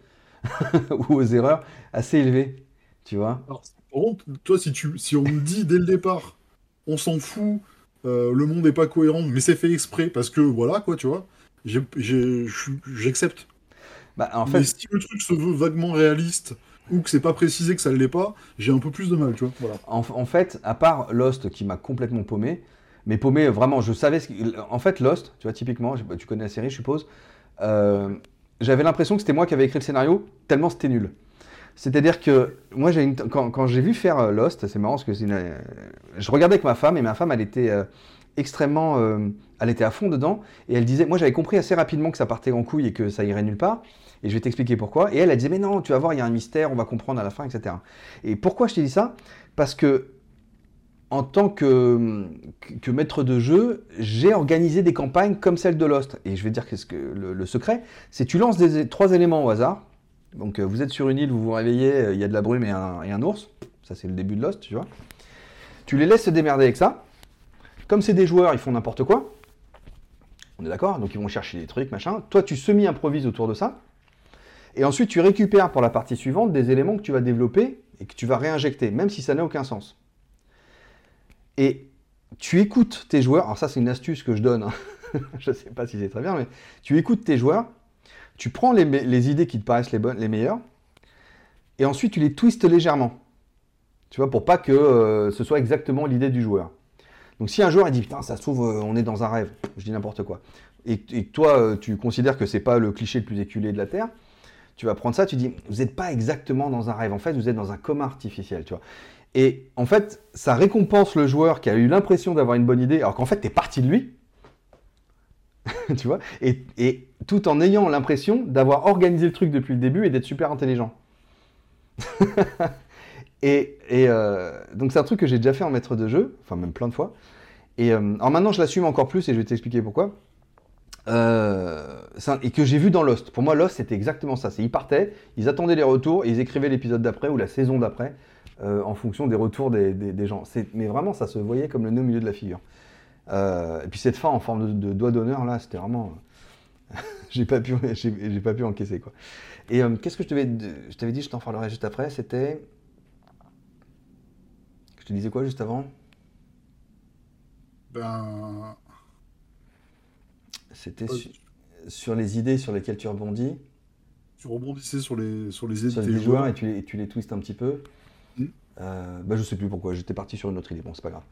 ou aux erreurs assez élevée, tu vois.
par contre, toi, si, tu, si on me dit dès le départ, on s'en fout, euh, le monde n'est pas cohérent, mais c'est fait exprès, parce que voilà, quoi, tu vois, j'accepte.
Bah, en fait...
Mais si le truc se veut vaguement réaliste, ou que c'est pas précisé que ça ne l'est pas, j'ai un peu plus de mal, tu vois. Voilà.
En, en, fait, à part Lost qui m'a complètement paumé, mais paumé, vraiment, je savais. Ce En fait, Lost, tu vois, typiquement, tu connais la série, je suppose. Euh, j'avais l'impression que c'était moi qui avais écrit le scénario, tellement c'était nul. C'est-à-dire que moi, une... quand, j'ai vu faire euh, Lost, c'est marrant parce que une... je regardais avec ma femme et ma femme, elle était euh, extrêmement. elle était à fond dedans et elle disait. Moi, j'avais compris assez rapidement que ça partait en couille et que ça irait nulle part. Et je vais t'expliquer pourquoi. Et elle, elle disait Mais non, tu vas voir, il y a un mystère, on va comprendre à la fin, etc. Et pourquoi je t'ai dit ça? Parce que en tant que, maître de jeu, j'ai organisé des campagnes comme celle de Lost. Et je vais dire qu'est-ce que le, secret, c'est tu lances trois éléments au hasard. Donc euh, vous êtes sur une île, vous vous réveillez, euh, il y a de la brume et un, et un ours. Ça c'est le début de Lost, tu vois. Tu les laisses se démerder avec ça. Comme c'est des joueurs, ils font n'importe quoi. On est d'accord? Donc ils vont chercher des trucs, machin. Toi tu semi-improvises autour de ça. Et ensuite tu récupères pour la partie suivante des éléments que tu vas développer et que tu vas réinjecter, même si ça n'a aucun sens. Et tu écoutes tes joueurs, alors ça c'est une astuce que je donne, hein. je ne sais pas si c'est très bien, mais tu écoutes tes joueurs, tu prends les, idées qui te paraissent les, bonnes, les meilleures, et ensuite tu les twistes légèrement. Tu vois, pour pas que euh, ce soit exactement l'idée du joueur. Donc si un joueur dit putain ça se trouve euh, on est dans un rêve, je dis n'importe quoi, et, et toi euh, tu considères que c'est pas le cliché le plus éculé de la Terre, tu vas prendre ça, tu dis vous n'êtes pas exactement dans un rêve, en fait vous êtes dans un coma artificiel, tu vois. Et en fait, ça récompense le joueur qui a eu l'impression d'avoir une bonne idée, alors qu'en fait, tu es parti de lui. tu vois? Et, tout en ayant l'impression d'avoir organisé le truc depuis le début et d'être super intelligent. et, euh, donc, c'est un truc que j'ai déjà fait en maître de jeu, enfin, même plein de fois. Et euh, alors maintenant, je l'assume encore plus et je vais t'expliquer pourquoi. Euh, et que j'ai vu dans Lost. Pour moi, Lost, c'était exactement ça. Ils partaient, ils attendaient les retours et ils écrivaient l'épisode d'après ou la saison d'après. Euh, en fonction des retours des, gens. Mais vraiment, ça se voyait comme le nez au milieu de la figure. Euh, et puis cette fin en forme de, doigt d'honneur, là, c'était vraiment... j'ai pas, pu, j'ai, pas pu encaisser, quoi. Et euh, qu'est-ce que je t'avais, je t'avais dit, je t'en parlerai juste après, c'était... Je te disais quoi juste avant?
Ben...
C'était sur les idées sur lesquelles tu rebondis?
tu rebondissais sur les, sur les
sur les joueurs
joueurs.
et tu les, et tu les twistes un petit peu. Euh, bah, je sais plus pourquoi, j'étais parti sur une autre idée, bon, c'est pas grave.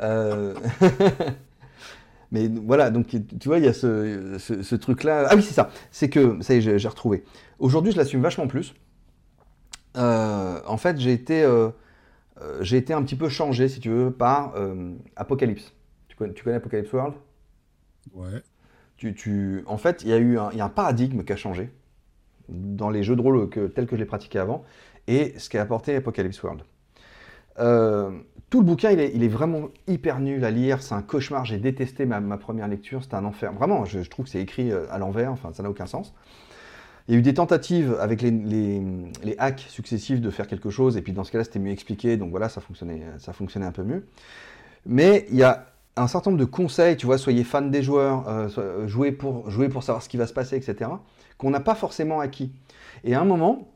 Euh, Mais voilà, donc tu vois, il y a ce, ce- ce truc-là. Ah oui, c'est ça, c'est que, ça y est, j'ai retrouvé. Aujourd'hui, je l'assume vachement plus. Euh, en fait, j'ai été, euh, j'ai été un petit peu changé, si tu veux, par Apocalypse. Tu connais, tu connais Apocalypse World?
Ouais.
tu, tu- En fait, il y a eu un, y a un paradigme qui a changé dans les jeux de rôle que, tels que je les pratiquais avant et ce qu'a apporté Apocalypse World. Euh, tout le bouquin, il est, vraiment hyper nul à lire. C'est un cauchemar. J'ai détesté ma, première lecture. C'était un enfer. Vraiment, je, trouve que c'est écrit euh, à l'envers. Enfin, ça n'a aucun sens. Il y a eu des tentatives avec les, hacks successifs de faire quelque chose. Et puis dans ce cas-là, c'était mieux expliqué. Donc voilà, ça fonctionnait, ça fonctionnait un peu mieux. Mais il y a un certain nombre de conseils. Tu vois, soyez fan des joueurs, euh, jouez, pour, jouez pour savoir ce qui va se passer, etc. Qu'on n'a pas forcément acquis. Et à un moment,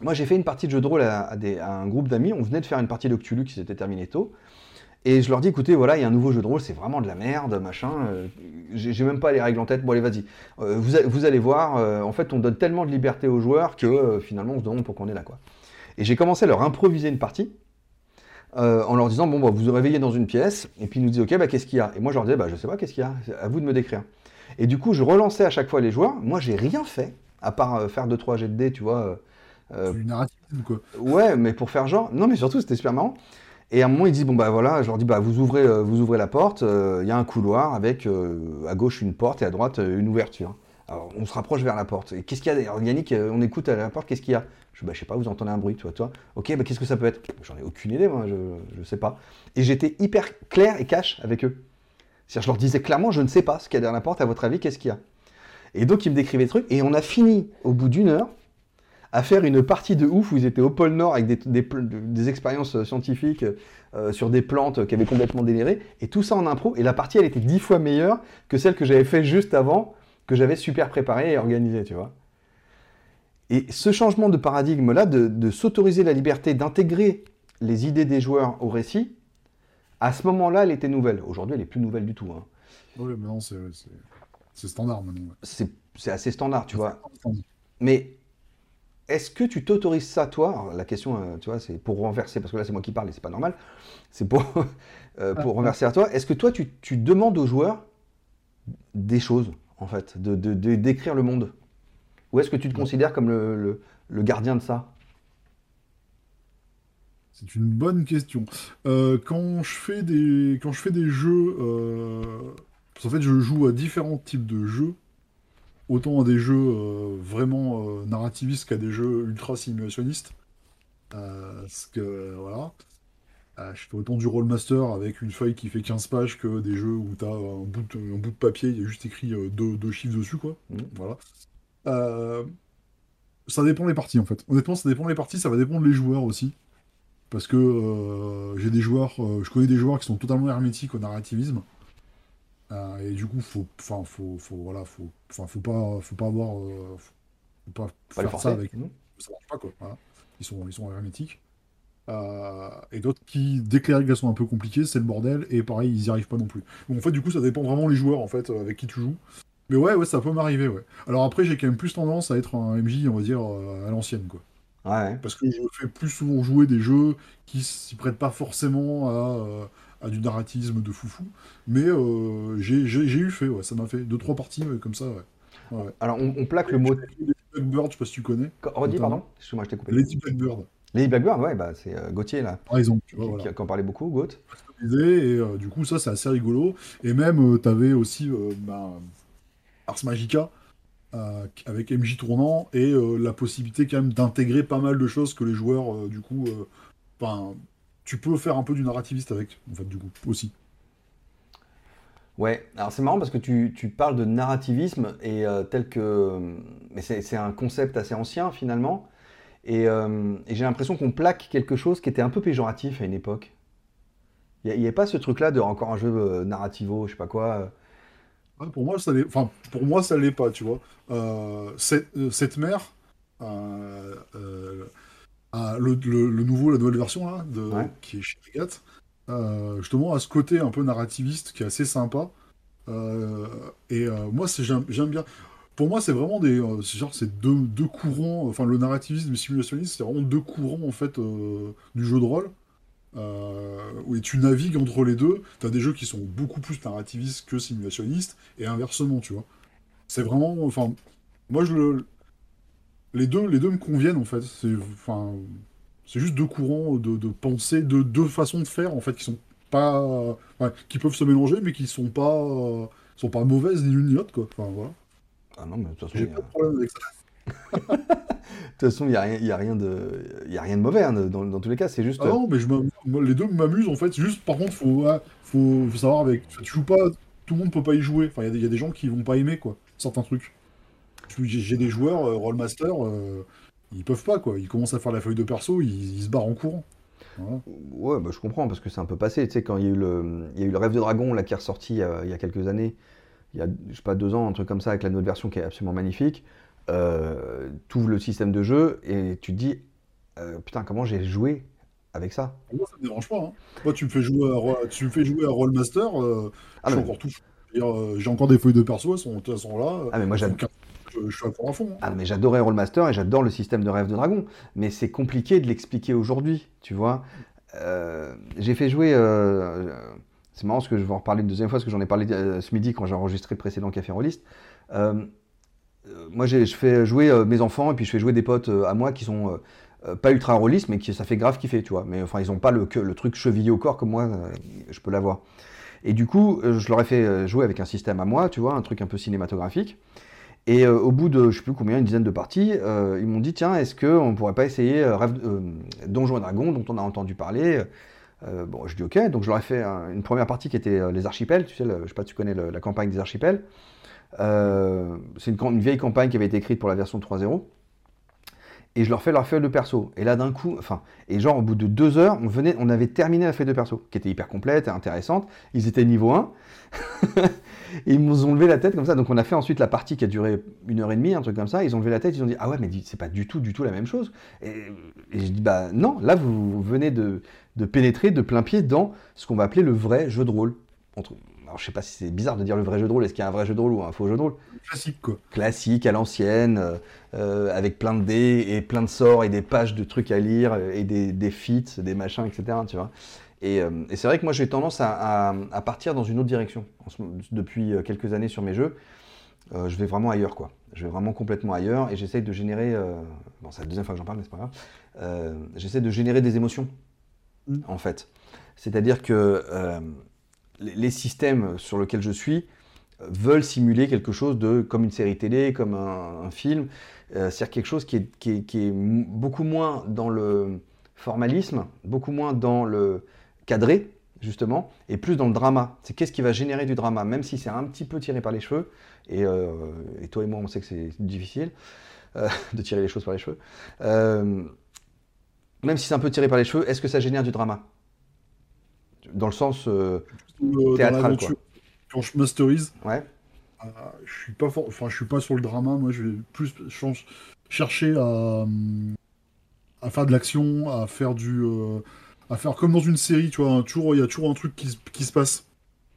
moi, j'ai fait une partie de jeu de rôle à, un groupe d'amis. On venait de faire une partie de qui s'était terminée tôt. Et je leur dis, écoutez, voilà, il y a un nouveau jeu de rôle, c'est vraiment de la merde, machin. euh, j'ai même pas les règles en tête. Bon, allez, vas-y. Euh, vous, vous allez voir, euh, en fait, on donne tellement de liberté aux joueurs que euh, finalement, on se demande pourquoi on est là, quoi. Et j'ai commencé à leur improviser une partie. en leur disant, bon, bah, vous vous réveillez dans une pièce, et puis ils nous disent, ok, bah, qu'est-ce qu'il y a? Et moi, je leur disais, bah, je sais pas, qu'est-ce qu'il y a? À vous de me décrire. Et du coup, je relançais à chaque fois les joueurs. Moi, j'ai rien fait, à part faire 2-3 jets de dés, tu vois. Euh,
Du narratif, quoi.
Ouais, mais pour faire genre. Non, mais surtout, c'était super marrant. Et à un moment, ils disent bon bah voilà, je leur dis bah vous ouvrez, euh, vous ouvrez la porte. euh, Il y a un couloir avec euh, à gauche une porte et à droite une ouverture. Alors on se rapproche vers la porte. Et qu'est-ce qu'il y a d'ailleurs Yannick, on écoute à la porte, qu'est-ce qu'il y a? Je bah je sais pas, vous entendez un bruit, toi, toi. Ok, bah qu'est-ce que ça peut être? J'en ai aucune idée, moi, je, je sais pas. Et j'étais hyper clair et cash avec eux. C'est-à-dire, je leur disais clairement, je ne sais pas ce qu'il y a derrière la porte. À votre avis, qu'est-ce qu'il y a? Et donc ils me décrivaient des trucs. Et on a fini au bout d'une heure à faire une partie de ouf où ils étaient au pôle Nord avec des, des, pl- des expériences scientifiques euh, sur des plantes qui avaient complètement déliré, et tout ça en impro, et la partie elle était dix fois meilleure que celle que j'avais fait juste avant, que j'avais super préparée et organisée, tu vois. Et ce changement de paradigme-là, de, de s'autoriser la liberté d'intégrer les idées des joueurs au récit, à ce moment-là, elle était nouvelle. Aujourd'hui, elle est plus nouvelle du tout. hein.
Oui, mais non, c'est standard maintenant.
C'est c'est assez standard, tu vois.
Standard.
Mais est-ce que tu t'autorises ça, toi? Alors, La question, euh, tu vois, c'est pour renverser, parce que là, c'est moi qui parle et c'est pas normal. C'est pour, euh, pour renverser à toi. Est-ce que toi, tu, tu demandes aux joueurs des choses, en fait, de, de- de- d'écrire le monde? Ou est-ce que tu te considères comme le, le- le gardien de ça?
C'est une bonne question. Euh, quand je fais des, quand je fais des jeux, euh, qu'en fait, je joue à différents types de jeux, autant à des jeux euh, vraiment euh, narrativistes qu'à des jeux ultra simulationnistes. Euh, parce que voilà, je fais autant du rollmaster avec une feuille qui fait 15 pages que des jeux où tu as un bout de, un bout de papier, il y a juste écrit deux, deux chiffres dessus, quoi.
Mhm.
Voilà. Ça dépend des parties en fait. Honnêtement, ça dépend des parties, ça va dépendre des joueurs aussi. Parce que j'ai des joueurs, je connais des joueurs qui sont totalement hermétiques au narrativisme. Euh, et du coup, faut, enfin, faut, faut, voilà, faut, enfin, faut pas, faut pas avoir, euh, faut, pas, faire ça avec
non
ça marche pas quoi. Voilà. Ils sont, ils sont hermétiques. Euh, et d'autres qui, dès que les règles sont un peu compliquées, c'est le bordel. Et pareil, ils y arrivent pas non plus. Donc en fait, du coup, ça dépend vraiment les joueurs en fait avec qui tu joues. Mais ouais, ouais, ça peut m'arriver. Ouais. Alors après, j'ai quand même plus tendance à être un MJ, on va dire, à l'ancienne quoi.
Ouais.
Parce que je fais plus souvent jouer des jeux qui s'y prêtent pas forcément à, à du narratisme de foufou. Mais euh, j'ai eu fait, ouais. Ça m'a fait deux trois parties ouais, comme ça. Ouais. Ouais, ouais.
Alors, on, on plaque le mot.
Lady Blackbird, je sais pas si tu connais.
Redis, pardon Excuse-moi, je t'ai coupé.
Lady Blackbird,
Lady Blackbird, ouais, bah, c'est euh, Gauthier, là,
par exemple. Tu
qui,
vois, voilà.
qui- qui en parlait beaucoup, Gaut.
customisé, et euh, du coup ça c'est assez rigolo et même t'avais aussi ben, Ars Magica euh, avec MJ tournant et euh, la possibilité quand même d'intégrer pas mal de choses que les joueurs euh, du coup tu peux faire un peu du narrativiste avec en fait du coup aussi
Ouais, alors c'est marrant parce que tu, tu parles de narrativisme et euh, tel que. Mais c'est un concept assez ancien finalement. Et, euh, et j'ai l'impression qu'on plaque quelque chose qui était un peu péjoratif à une époque. Il n'y avait pas ce truc-là de encore un jeu euh, narrativo, je sais pas quoi.
Ouais, pour moi ça l'est enfin pour moi ça l'est pas tu vois cette, cette mère a le, le- le nouveau la nouvelle version là de,
Ouais.
qui est chez Agathe euh, justement à ce côté un peu narrativiste qui est assez sympa Euh, et euh, moi j'aime bien pour moi, c'est vraiment des, euh, c'est genre c'est deux, deux courants. Enfin, le narrativisme et le simulationnisme, c'est vraiment deux courants en fait du jeu de rôle. Où tu navigues entre les deux. T'as des jeux qui sont beaucoup plus narrativistes que simulationnistes et inversement, tu vois. C'est vraiment, enfin, moi je le, les deux, les deux me conviennent en fait. C'est, enfin, c'est juste deux courants de, de pensée, de deux façons de faire en fait qui sont pas, ouais, qui peuvent se mélanger, mais qui sont pas, euh, sont pas mauvaises ni l'une ni l'autre quoi. Enfin voilà.
Ah non, mais de toute façon,
J'ai pas de problème avec ça.
de toute façon, il n'y a, rien- y a, rien de- y a rien de mauvais hein, dans, dans tous les cas. C'est juste.
Ah non, mais je les deux m'amusent en fait. Juste, par contre, faut, ouais, faut, faut savoir avec. Tu joues pas, tout le monde peut pas y jouer. Enfin, il y a des- il y, a des gens qui vont pas aimer quoi, certains trucs. J'ai des joueurs euh, Rollmaster, euh, ils peuvent pas quoi. Ils commencent à faire la feuille de perso, ils, ils se barrent en courant. Voilà.
Ouais, bah, je comprends parce que c'est un peu passé. Tu sais, quand il y a eu le, il y a eu le Rêve de Dragon là, qui est ressorti euh, il y a quelques années, il y a, je sais pas, deux ans, un truc comme ça, avec la nouvelle version qui est absolument magnifique. Euh, tu ouvres le système de jeu et tu te dis, euh, putain, comment j'ai joué avec ça?
Moi, ça me dérange pas. hein. Moi, tu me fais jouer à, Ro- tu me fais jouer à Rollmaster,
Ah,
je suis
mais,
encore tout. J'ai encore des feuilles de perso, elles sont, elles sont là.
ah, mais moi,
elles font
j'ad-
15 je, je suis fond à fond. hein.
ah, mais j'adorais Rollmaster et j'adore le système de Rêve de Dragon. Mais c'est compliqué de l'expliquer aujourd'hui, tu vois. Euh, j'ai fait jouer. euh, c'est marrant parce que je vais en reparler une deuxième fois parce que j'en ai parlé euh, ce midi quand j'ai enregistré le précédent Café Rolliste. Moi, je fais jouer mes enfants et puis je fais jouer des potes à moi qui sont pas ultra rôlistes, mais qui ça fait grave kiffer, tu vois. Mais enfin, ils ont pas le, truc chevillé au corps comme moi, je peux l'avoir. Et du coup, je leur ai fait jouer avec un système à moi, tu vois, un truc un peu cinématographique. Et euh, au bout de, je sais plus combien, une dizaine de parties, euh, ils m'ont dit, tiens, est-ce qu'on pourrait pas essayer euh, euh, et Dragons, dont on a entendu parler Bon, je dis ok, donc je leur ai fait un- une première partie qui était les archipels, tu sais, le- je sais pas, tu connais la campagne des archipels. C'est une vieille campagne qui avait été écrite pour la version 3.0. Et je leur fais leur feuille de perso. Et là, d'un coup, enfin, et genre, au bout de deux heures, on, venait, on avait terminé la feuille de perso, qui était hyper complète et intéressante. Ils étaient niveau 1. et ils nous ont levé la tête comme ça. Donc, on a fait ensuite la partie qui a duré une heure et demie, un truc comme ça. Ils ont levé la tête, ils ont dit Ah ouais, mais c'est pas du tout, du tout la même chose. Et, et je dis Bah non, là, vous venez de, de pénétrer de plein pied dans ce qu'on va appeler le vrai jeu de rôle. Entre- alors, je sais pas si c'est bizarre de dire le vrai jeu de rôle. Est-ce qu'il y a un vrai jeu de rôle ou un faux jeu de rôle?
Classique quoi.
classique à l'ancienne, euh, euh, avec plein de dés et plein de sorts et des pages de trucs à lire et des, des feats, des machins, etc. Tu vois. Et, euh, et c'est vrai que moi j'ai tendance à, à- à partir dans une autre direction ce- depuis euh, quelques années sur mes jeux. Euh, je vais vraiment ailleurs quoi. Je vais vraiment complètement ailleurs et j'essaye de générer. euh, bon, c'est la deuxième fois que j'en parle, mais c'est pas grave. J'essaie de générer des émotions
Mm.
en fait. C'est-à-dire que les, les systèmes sur lesquels je suis veulent simuler quelque chose de comme une série télé, comme un, un film, c'est-à-dire quelque chose qui est, qui, est, qui est m- beaucoup moins dans le formalisme, beaucoup moins dans le cadré, justement, et plus dans le drama. C'est qu'est-ce qui va générer du drama, même si c'est un petit peu tiré par les cheveux, et, euh, et toi et moi on sait que c'est difficile euh, de tirer les choses par les cheveux. Euh, même si c'est un peu tiré par les cheveux, est-ce que ça génère du drama? Dans le sens... Théâtral,
l'aventure, quand je masterise,
ouais
je suis pas for- enfin je suis pas sur le drama. Moi, je vais plus ch- chercher à, hum, à faire de l'action, à faire du, à faire comme dans une série, tu vois. un- Toujours, il y a toujours un truc qui, se- qui se passe.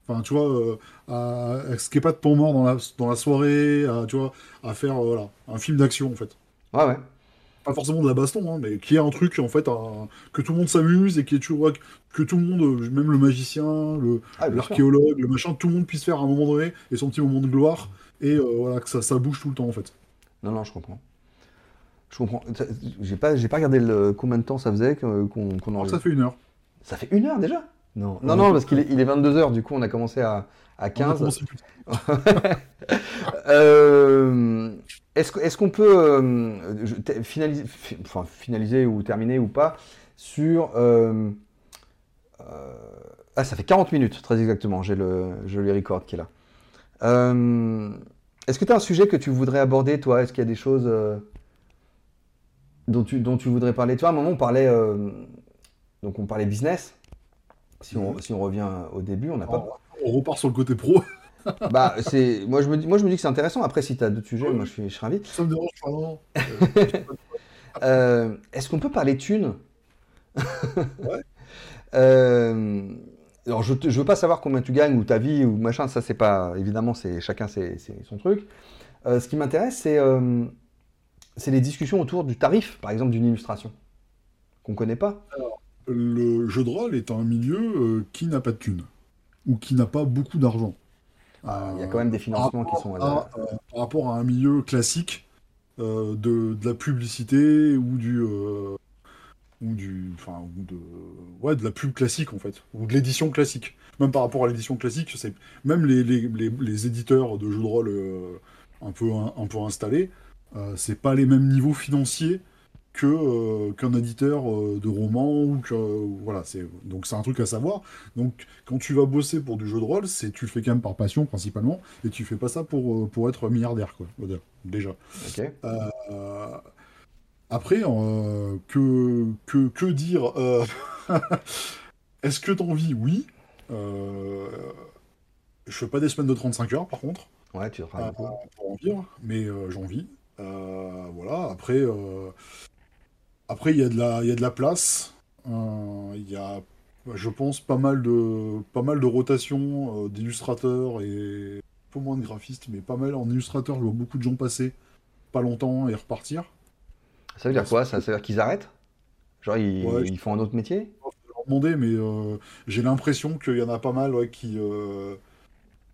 Enfin, tu vois, euh, à, à ce qui est pas de temps mort dans la, dans la soirée, à, tu vois, à faire euh, voilà, un film d'action en fait.
Ouais, ouais.
Pas forcément de la baston, hein, mais qui est un truc en fait un- que tout le monde s'amuse et qui est toujours que tout le monde, euh, même le magicien, le,
Ah,
l'archéologue, le machin, tout le monde puisse faire à un moment donné et son petit moment de gloire et euh, voilà que ça, ça bouge tout le temps en fait.
Non, non, je comprends. Je comprends. J'ai pas, j'ai pas regardé le, combien de temps ça faisait qu'on qu'on en
ça fait une heure.
Ça fait une heure déjà? Non, non, non, parce qu'il est, il est 22h, du coup on a commencé à, à
On a
15.
commencé plus tôt.
Euh, Est-ce est-ce qu'on peut euh, je- finaliser, fi- enfin, finaliser ou terminer ou pas sur... euh, euh, ah, ça fait 40 minutes, très exactement, j'ai le, je le record qui est là. Est-ce que tu as un sujet que tu voudrais aborder, toi? Est-ce qu'il y a des choses dont, tu, dont tu voudrais parler Toi, à un moment, on parlait, euh, donc on parlait business. Si on, si on revient au début, on n'a pas...
On repart sur le côté pro.
Bah, c'est moi je me dis, moi je me dis que c'est intéressant. Après, si tu as d'autres sujets, moi je suis, je suis ravi.
ça me dérange pas.
Euh, Est-ce qu'on peut parler thunes?
Ouais.
Euh, alors, je, ne veux pas savoir combien tu gagnes ou ta vie ou machin. Ça, c'est pas évidemment, c'est chacun c'est son truc. Ce qui m'intéresse, c'est c'est les discussions autour du tarif, par exemple, d'une illustration, qu'on ne connaît pas.
Le jeu de rôle est un milieu euh, qui n'a pas de thunes, ou qui n'a pas beaucoup d'argent.
Il y a quand même des financements qui sont... à
euh, par rapport à un milieu classique euh, de, de la publicité ou du euh, ou du enfin ou de ouais de la pub classique en fait ou de l'édition classique même par rapport à l'édition classique c'est même les, les, les, les éditeurs de jeux de rôle euh, un peu un, un peu installés euh, c'est pas les mêmes niveaux financiers que euh, qu'un éditeur euh, de roman ou que voilà c'est donc c'est un truc à savoir donc quand tu vas bosser pour du jeu de rôle c'est tu le fais quand même par passion principalement et tu fais pas ça pour euh, pour être milliardaire quoi déjà
Ok.
euh, après, euh, que, que, que dire euh, Est-ce que t'en vis? Oui. Euh, je fais pas des semaines de 35 heures, par contre,
Ouais, tu travailles
euh, pour en vivre, mais euh, j'en vis. Euh, voilà, après, euh, après il y, a de la- y a de la place. Euh, Il y a, je pense, pas mal de, pas mal de rotation d'illustrateurs et un peu moins de graphistes, mais pas mal en illustrateurs. Je vois beaucoup de gens passer pas longtemps et repartir.
Ça veut dire quoi? Ça, ça veut dire qu'ils arrêtent? Genre, ils,
Ouais,
ils font un autre métier?
Demander, mais euh, j'ai l'impression qu'il y en a pas mal ouais, qui, euh,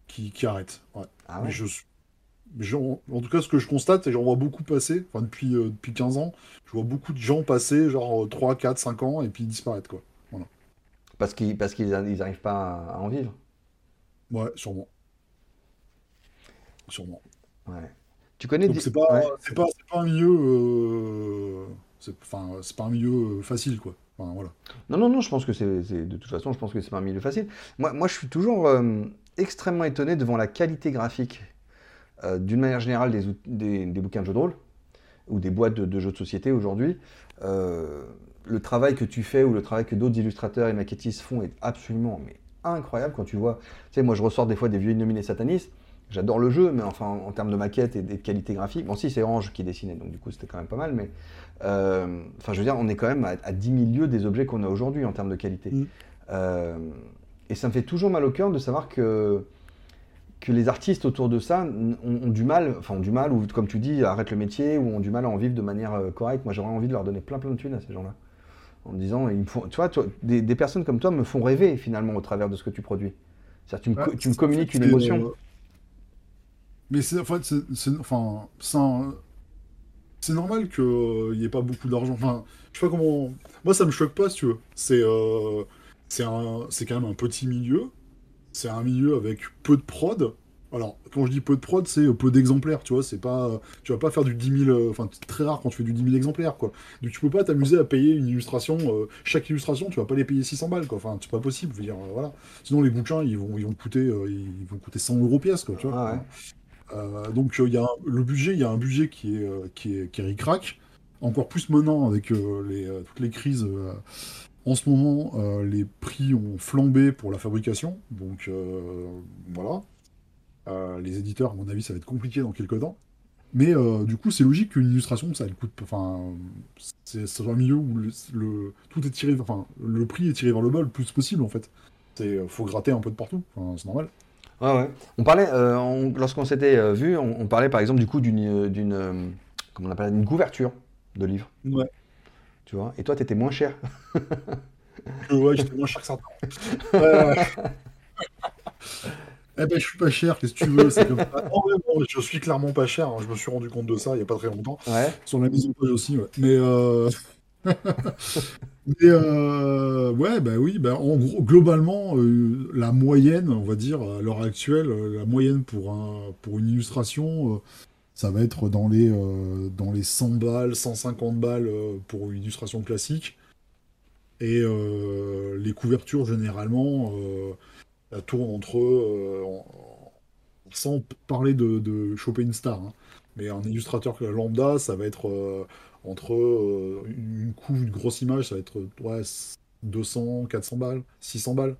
qui, qui arrêtent. Ouais.
Ah
Mais
ouais?
je, en tout cas, ce que je constate, et j'en vois beaucoup passer, enfin, depuis, euh, depuis 15 ans, je vois beaucoup de gens passer, genre euh, 3, 4, 5 ans, et puis disparaître, quoi. Voilà.
Parce qu'ils parce qu'ils ils arrivent pas à, en vivre?
Ouais, sûrement. Sûrement.
Ouais. Tu connais...
Donc
des-
c'est pas,
ouais.
c'est pas, c'est pas un milieu, euh, c'est, enfin, c'est pas un milieu euh, facile, quoi. Enfin, voilà.
Non, non, non, je pense que c'est, c'est- de toute façon, je pense que c'est pas un milieu facile. Moi, moi je suis toujours euh, extrêmement étonné devant la qualité graphique, euh, d'une manière générale, des, des, des bouquins de jeux de rôle ou des boîtes de, de jeux de société aujourd'hui. Euh, le travail que tu fais ou le travail que d'autres illustrateurs et maquettistes font est absolument mais incroyable quand tu vois. Tu sais, moi, je ressors des fois des vieux Innominés Satanistes. J'adore le jeu, mais enfin, en, en termes de maquette et de qualité graphique, bon, si, c'est Orange qui dessinait, donc du coup, c'était quand même pas mal, mais euh, enfin, je veux dire, on est quand même à, à 10 000 lieues des objets qu'on a aujourd'hui en termes de qualité.
Mm.
Euh, et ça me fait toujours mal au cœur de savoir que, que les artistes autour de ça ont, ont du mal, enfin ont du mal, ou comme tu dis, arrêtent le métier, ou ont du mal à en vivre de manière euh, correcte. Moi, j'aurais envie de leur donner plein plein de thunes à ces gens-là. En me disant, ils me font, tu vois, toi, des, des personnes comme toi me font rêver finalement au travers de ce que tu produis. C'est-à-dire, tu me,
Ouais,
tu me communiques une émotion.
euh, Mais c'est en fait, c'est, c'est- enfin, un- c'est normal qu'il n'y ait pas beaucoup d'argent. Enfin, je sais pas comment. Moi, ça me choque pas, si tu veux. C'est euh, c'est un, c'est quand même un petit milieu. C'est un milieu avec peu de prod. Alors, quand je dis peu de prod, c'est peu d'exemplaires, tu vois. C'est pas, tu vas pas faire du 10 000. euh, Enfin, c'est très rare quand tu fais du 10 000 exemplaires, quoi. Donc, tu peux pas t'amuser à payer une illustration. euh, chaque illustration, tu vas pas les payer 600 balles, quoi. Enfin, c'est pas possible. Je veux dire, euh, voilà. Sinon, les bouquins, ils vont, ils vont coûter, euh, ils vont coûter 100 euros pièce, quoi, tu vois.
Ah ouais.
Euh, donc euh, il y a un- le budget, il y a un budget qui est euh, qui est qui est ric-rac. Encore plus maintenant avec euh, les, euh, toutes les crises. En ce moment, euh, les prix ont flambé pour la fabrication. Donc euh, voilà. Euh, les éditeurs, à mon avis, ça va être compliqué dans quelques temps. Mais euh, du coup, c'est logique qu'une illustration, ça elle coûte. Enfin, c'est un milieu où le, le- tout est tiré. Enfin, le prix est tiré vers le bas le plus possible en fait. C'est faut gratter un peu de partout. Enfin, c'est normal.
Ouais, ouais. On parlait, euh, on- lorsqu'on s'était euh, vu, on, on parlait par exemple du coup d'une, d'une, euh, comment on appelle, une couverture de livre,
Ouais.
Tu vois. Et toi, t'étais moins cher.
Euh, ouais, j'étais moins cher que. Euh, Eh ben, je suis pas cher, qu'est-ce que tu veux? C'est comme ça. En vrai, bon, je suis clairement pas cher, hein, Je me suis rendu compte de ça il y a pas très longtemps.
Ouais.
Sur la maison page aussi, ouais. Mais, euh... Mais euh, ouais, bah oui, bah, en gros, globalement, euh, la moyenne, on va dire, à l'heure actuelle, la moyenne pour un, pour une illustration, ça va être dans les, euh, dans les 100 balles, 150 balles euh, pour une illustration classique. Et euh, les couvertures, généralement, ça tourne entre, en- en- sans parler de, de choper une star, hein. mais un illustrateur lambda, ça va être entre une couve, une grosse image, ça va être ouais, 200, 400 balles, 600 balles,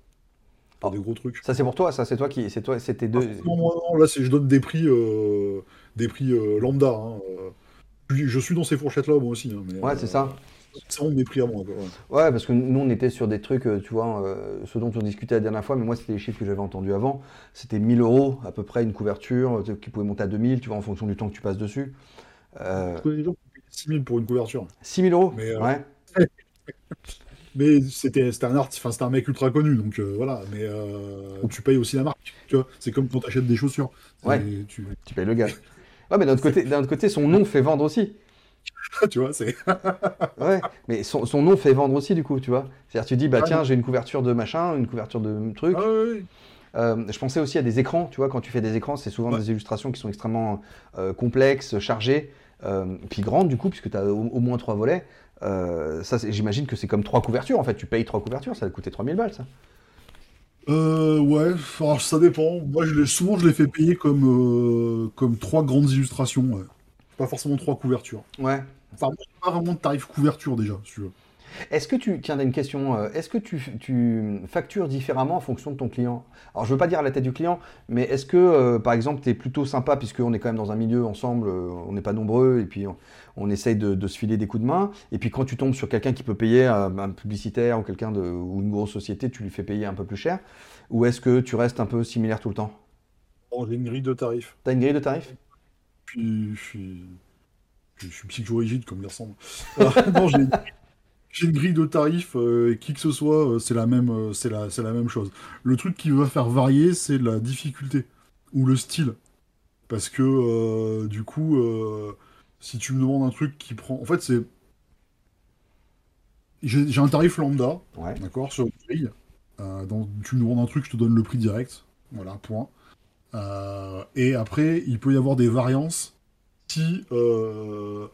pour
Oh.
des gros trucs.
Ça, c'est pour toi, ça, c'est toi qui, c'est toi, c'était deux.
Non, moi, non, là, je donne des prix, euh, des prix euh, lambda. hein, euh. Je, suis dans ces fourchettes-là, moi aussi. hein, mais,
Ouais,
euh,
c'est ça.
c'est vraiment mes prix à moi. quoi, ouais.
Ouais, parce que nous, on était sur des trucs, tu vois, euh, ce dont on discutait la dernière fois, mais moi, c'était les chiffres que j'avais entendus avant. C'était 1000 euros à peu près une couverture, qui pouvait monter à 2000, tu vois, en fonction du temps que tu passes dessus. Euh,
Je connais des gens qui payent 6 000 pour une couverture?
6000 euros?
Mais, euh,
Ouais.
Mais c'était un art, enfin c'était un mec ultra connu, donc voilà. Mais tu payes aussi la marque, tu vois. C'est comme quand tu achètes des chaussures.
Ouais.
Tu,
Tu payes le gars. Ouais, mais d'un autre côté, d'un autre côté, son nom fait vendre aussi.
tu vois, c'est.
Ouais, mais son, son nom fait vendre aussi, du coup, tu vois. C'est-à-dire, tu dis, bah tiens, j'ai une couverture de machin, une couverture de truc.
Ah.
Euh, je pensais aussi à des écrans, tu vois, quand tu fais des écrans, c'est souvent
Ouais.
des illustrations qui sont extrêmement euh, complexes, chargées, euh, puis grandes, du coup, puisque tu as au, au moins trois volets. Ça, j'imagine que c'est comme trois couvertures, en fait. Tu payes trois couvertures, ça va te coûter 3000 balles, ça.
Euh, ouais, ça dépend. Moi, je l'ai- souvent, je les fais payer comme, euh, comme trois grandes illustrations. ouais. Pas forcément trois couvertures.
Ouais.
Enfin, moi, j'ai pas vraiment de tarif couverture déjà, si tu veux.
Est-ce que tu, tiens, une question, euh, est-ce que tu, tu factures différemment en fonction de ton client? Alors, je veux pas dire à la tête du client, mais est-ce que, euh, par exemple, tu es plutôt sympa, puisqu'on est quand même dans un milieu ensemble, euh, on n'est pas nombreux, et puis on, on essaye de, de se filer des coups de main, et puis quand tu tombes sur quelqu'un qui peut payer, euh, un publicitaire ou quelqu'un de, ou une grosse société, tu lui fais payer un peu plus cher, ou est-ce que tu restes un peu similaire tout le temps?
Bon, j'ai une grille de tarifs.
Tu as une grille de tarifs?
Puis, je suis, je suis psycho-rigide comme garçon. Euh, non, j'ai j'ai une grille de tarifs, euh, qui que ce soit, euh, c'est la même, euh, c'est la, c'est la même chose. Le truc qui va faire varier, c'est la difficulté ou le style. Parce que, du coup, si tu me demandes un truc qui prend... En fait, c'est... J'ai j'ai un tarif lambda,
Ouais.
d'accord, sur une grille. Dans- tu me demandes un truc, je te donne le prix direct. Voilà, point. Et après, il peut y avoir des variances si, euh,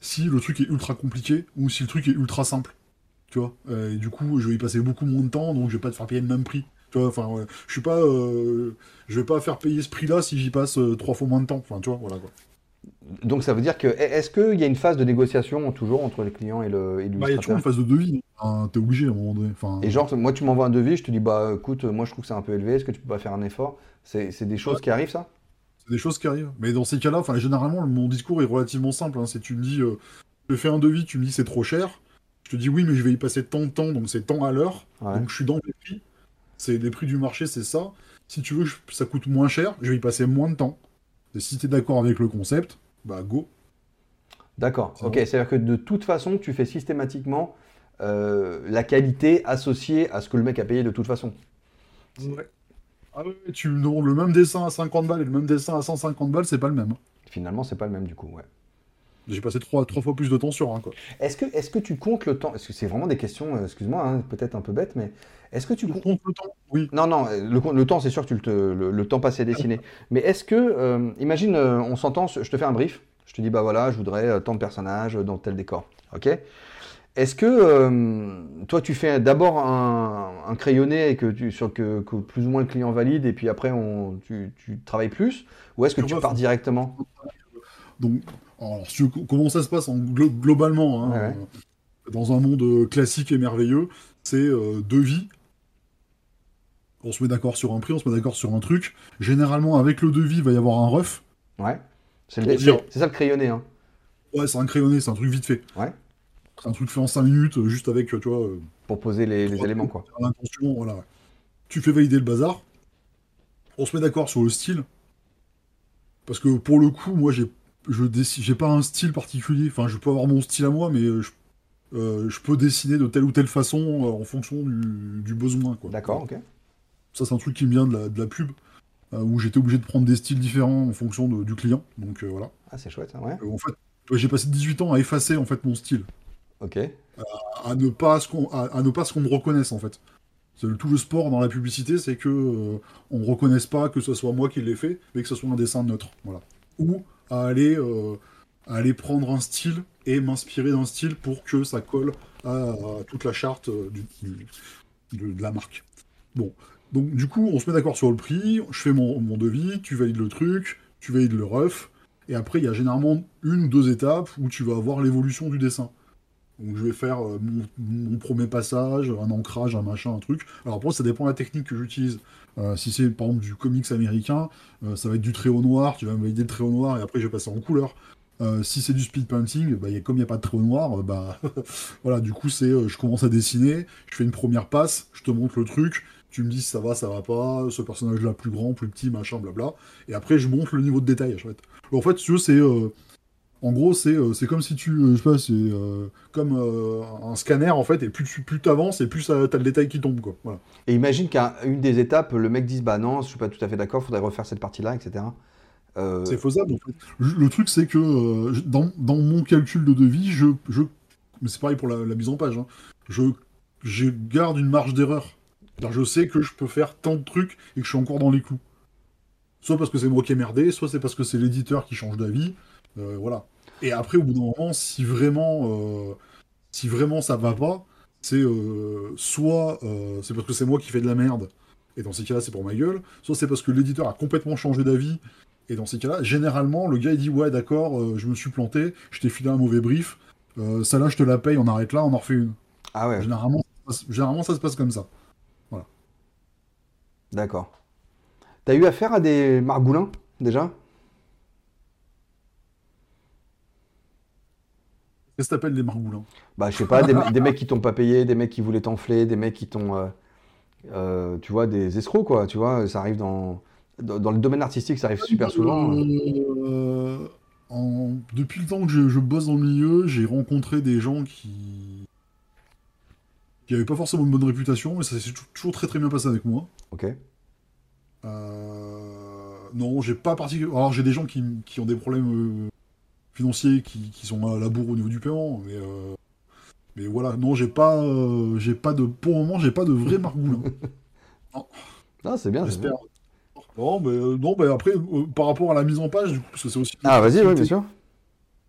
si le truc est ultra compliqué ou si le truc est ultra simple. Tu vois Euh, et du coup, je vais y passer beaucoup moins de temps, donc je vais pas te faire payer le même prix. Tu vois, enfin, ouais, je suis pas, euh, je vais pas faire payer ce prix-là si j'y passe euh, trois fois moins de temps. Enfin, tu vois, voilà quoi.
Donc ça veut dire que, est-ce qu'il y a une phase de négociation toujours entre le client et le- et
Bah, il y a toujours une phase de devis. Hein, T'es obligé à un moment donné. Enfin,
Et genre, moi, tu m'envoies un devis, je te dis, bah écoute, moi je trouve que c'est un peu élevé, est-ce que tu peux pas faire un effort? C'est c'est des choses
Ouais.
qui arrivent, ça?
Des choses qui arrivent. Mais dans ces cas-là, enfin, généralement, mon discours est relativement simple. Hein. C'est tu me dis, euh, je fais un devis, tu me dis c'est trop cher. Je te dis oui, mais je vais y passer tant de temps, donc c'est tant à l'heure.
Ouais.
Donc je suis dans les prix. C'est les prix du marché, c'est ça. Si tu veux que ça coûte moins cher, je vais y passer moins de temps. Et si tu es d'accord avec le concept, bah go.
D'accord,
C'est
ok, c'est-à-dire que de toute façon, tu fais systématiquement euh, la qualité associée à ce que le mec a payé de toute façon.
Ah ouais, tu le même dessin à 50 balles et le même dessin à 150 balles, c'est pas le même.
Finalement, c'est pas le même du coup, ouais.
J'ai passé trois, trois fois plus de temps sur un, quoi.
Est-ce que, est-ce que tu comptes le temps? Est-ce que c'est vraiment des questions, euh, excuse-moi, hein, peut-être un peu bête, mais est-ce que tu comptes...
le temps Oui.
Non, non, euh, le, temps, c'est sûr que tu le, te- le, le temps passé à dessiner. Mais est-ce que, euh, imagine, euh, on s'entend, je te fais un brief, je te dis, bah voilà, je voudrais euh, tant de personnages dans tel décor, ok? Est-ce que euh, toi, tu fais d'abord un, un crayonné et que, tu, sur, que, que plus ou moins le client valide, et puis après, on, tu, tu travailles plus? Ou est-ce que
Tu
pars directement?
Donc, alors, comment ça se passe en glo- globalement hein,
Ouais,
euh, dans un monde euh, classique et merveilleux, c'est euh, devis. On se met d'accord sur un prix, on se met d'accord sur un truc. Généralement, avec le devis, il va y avoir un ref.
Ouais. C'est ça le crayonné, hein?
Ouais, c'est un crayonné, c'est un truc vite fait.
Ouais.
C'est un truc fait en 5 minutes, euh, juste avec, euh, tu vois, euh,
Pour poser les, éléments, quoi.
l'intention, voilà. Tu fais valider le bazar. On se met d'accord sur le style. Parce que pour le coup, moi, j'ai je décide, j'ai pas un style particulier. Enfin, je peux avoir mon style à moi, mais je, euh, je peux dessiner de telle ou telle façon euh, en fonction du, du besoin, quoi.
D'accord, ok.
Ça, c'est un truc qui me vient de la, de la pub, où j'étais obligé de prendre des styles différents en fonction de- du client. Donc euh, voilà.
Ah, c'est chouette, ouais.
Euh, en fait, j'ai passé 18 ans à effacer en fait mon style,
Ok.
à ne pas ce qu'on, à, ne pas ce qu'on me reconnaisse en fait. C'est le- tout le sport dans la publicité, c'est que euh, on ne reconnaisse pas que ce soit moi qui l'ai fait, mais que ce soit un dessin neutre, voilà. Ou à aller, euh, à aller prendre un style et m'inspirer d'un style pour que ça colle à, toute la charte euh, de, la marque. Bon, donc du coup, on se met d'accord sur le prix, je fais mon, mon devis, tu valides le truc, tu valides le ref, et après, il y a généralement une ou deux étapes où tu vas voir l'évolution du dessin. Donc je vais faire euh, mon, premier passage, un ancrage, un machin, un truc. Alors après, ça dépend de la technique que j'utilise. Euh, si c'est par exemple du comics américain, euh, ça va être du trait au noir, tu vas me valider le trait au noir et après je vais passer en couleur. Si c'est du speed painting, bah, comme il n'y a pas de trou noir, bah voilà, du coup c'est je commence à dessiner, je fais une première passe, je te montre le truc, tu me dis ça va, ça va pas, ce personnage-là plus grand, plus petit, machin, blabla, et après je montre le niveau de détail. En fait, en fait si tu veux, c'est en gros, c'est c'est comme si tu. je sais pas, c'est comme un scanner en fait, et plus tu plus avances, et plus t'as le détail qui tombe. Quoi. Voilà.
Et imagine qu'à une des étapes, le mec dise Bah non, je suis pas tout à fait d'accord, faudrait refaire cette partie-là, etc.
Euh, c'est faisable. En fait. Le truc, c'est que euh, dans, dans, mon calcul de devis, je, je... mais c'est pareil pour la, mise en page, hein. je, je garde une marge d'erreur. Je sais que je peux faire tant de trucs et que je suis encore dans les clous. Soit parce que c'est moi qui ai merdé, soit c'est parce que c'est l'éditeur qui change d'avis. Euh, voilà. Et après, au bout d'un moment, si vraiment, si vraiment ça va pas, c'est soit c'est parce que c'est moi qui fais de la merde, et dans ces cas-là, c'est pour ma gueule, soit c'est parce que l'éditeur a complètement changé d'avis et dans ces cas-là, généralement, le gars il dit ouais d'accord, euh, je me suis planté, je t'ai filé un mauvais brief, euh, ça là je te la paye, on arrête là, on en refait une.
Ah ouais.
Généralement, généralement ça se passe comme ça. Voilà.
D'accord. T'as eu affaire à des margoulins déjà?
Qu'est-ce que t'appelles des margoulins
Bah je sais pas, des, mecs qui t'ont pas payé, des mecs qui voulaient t'enfler, des mecs qui t'ont, euh, tu vois, des escrocs quoi, tu vois, ça arrive dans dans le domaine artistique, ça arrive super souvent.
Euh, depuis le temps que je, bosse dans le milieu, j'ai rencontré des gens qui qui n'avaient pas forcément une bonne réputation, mais ça s'est toujours très très bien passé avec moi.
Ok.
Euh, non, j'ai pas particulièrement. Alors j'ai des gens qui, ont des problèmes euh, financiers qui, sont à la bourre au niveau du paiement, mais mais voilà, non, j'ai pas j'ai pas de pour le moment j'ai pas de vrai margoulin.
non. C'est bien, j'espère.
Non, mais, euh, non, mais après, euh, par rapport à la mise en page, du coup, parce que c'est aussi.
Ah, vas-y, oui, bien sûr.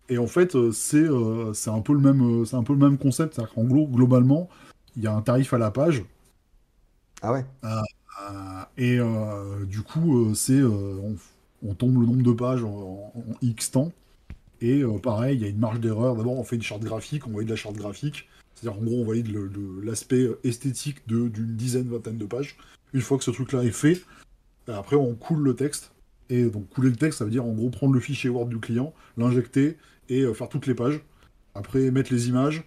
Et en fait, euh, c'est c'est un, peu le même, c'est un peu le même concept. C'est-à-dire qu'en gros, globalement, il y a un tarif à la page.
Ah ouais
Et du coup, c'est on, tombe le nombre de pages en, X temps. Et pareil, il y a une marge d'erreur. D'abord, on fait une charte graphique, on valide la charte graphique. C'est-à-dire, en gros, on valide l'aspect esthétique d'une dizaine, vingtaine de pages. Une fois que ce truc-là est fait, après, on coule le texte. Et donc, couler le texte, ça veut dire en gros prendre le fichier Word du client, l'injecter et euh, faire toutes les pages. Après, mettre les images.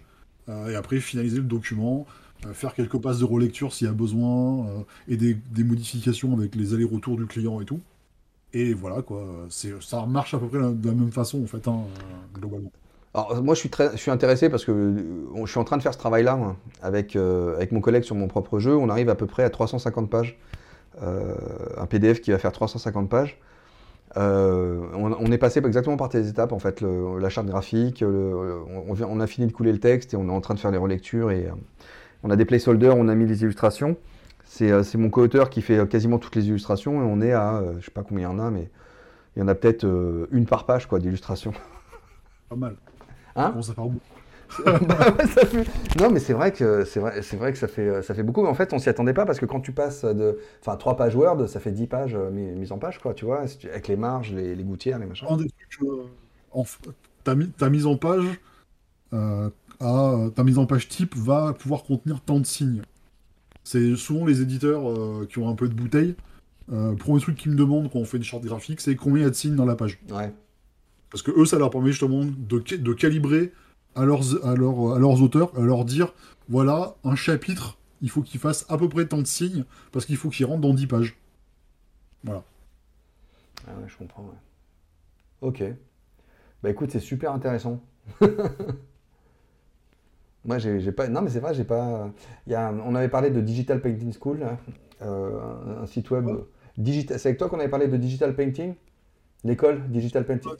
Euh, et après, finaliser le document. Euh, faire quelques passes de relecture s'il y a besoin. et des, modifications avec les allers-retours du client et tout. Et voilà, quoi. Ça marche à peu près de la même façon, en fait, hein, globalement.
Alors, moi, je suis, très, je suis intéressé parce que je suis en train de faire ce travail-là avec, avec mon collègue sur mon propre jeu. On arrive à peu près à 350 pages euh, un PDF qui va faire 350 pages. Euh, on, est passé exactement par tes étapes, en fait, la charte graphique, on, a fini de couler le texte et on est en train de faire les relectures et euh, on a des placeholders, on a mis les illustrations. C'est mon co-auteur qui fait quasiment toutes les illustrations et on est à, je sais pas combien il y en a, mais il y en a peut-être une par page quoi d'illustrations.
Pas mal.
Hein Bah non, mais c'est vrai que c'est vrai, c'est vrai que ça fait ça fait beaucoup. Mais en fait, on s'y attendait pas parce que quand tu passes de, enfin, trois pages Word, ça fait 10 pages euh, mises en page, quoi. Tu vois, avec les marges, les, gouttières, les machins.
Euh, ta, mise en page, euh, ta mise en page type va pouvoir contenir tant de signes. C'est souvent les éditeurs qui ont un peu de bouteille. premier truc qu'ils me demandent quand on fait une charte graphique, c'est combien il y a de signes dans la page.
Ouais.
Parce que eux, ça leur permet justement de, de calibrer à leurs, à, leurs, auteurs, à leur dire voilà, un chapitre, il faut qu'il fasse à peu près tant de signes, parce qu'il faut qu'il rentre dans 10 pages. Voilà.
Ah ouais, je comprends, ouais. Ok. Bah écoute, c'est super intéressant. Moi, j'ai pas. Non, mais c'est vrai, j'ai pas. Il y On avait parlé de Digital Painting School, hein. euh, un site web. Digital... C'est avec toi qu'on avait parlé de Digital Painting? L'école Digital Painting?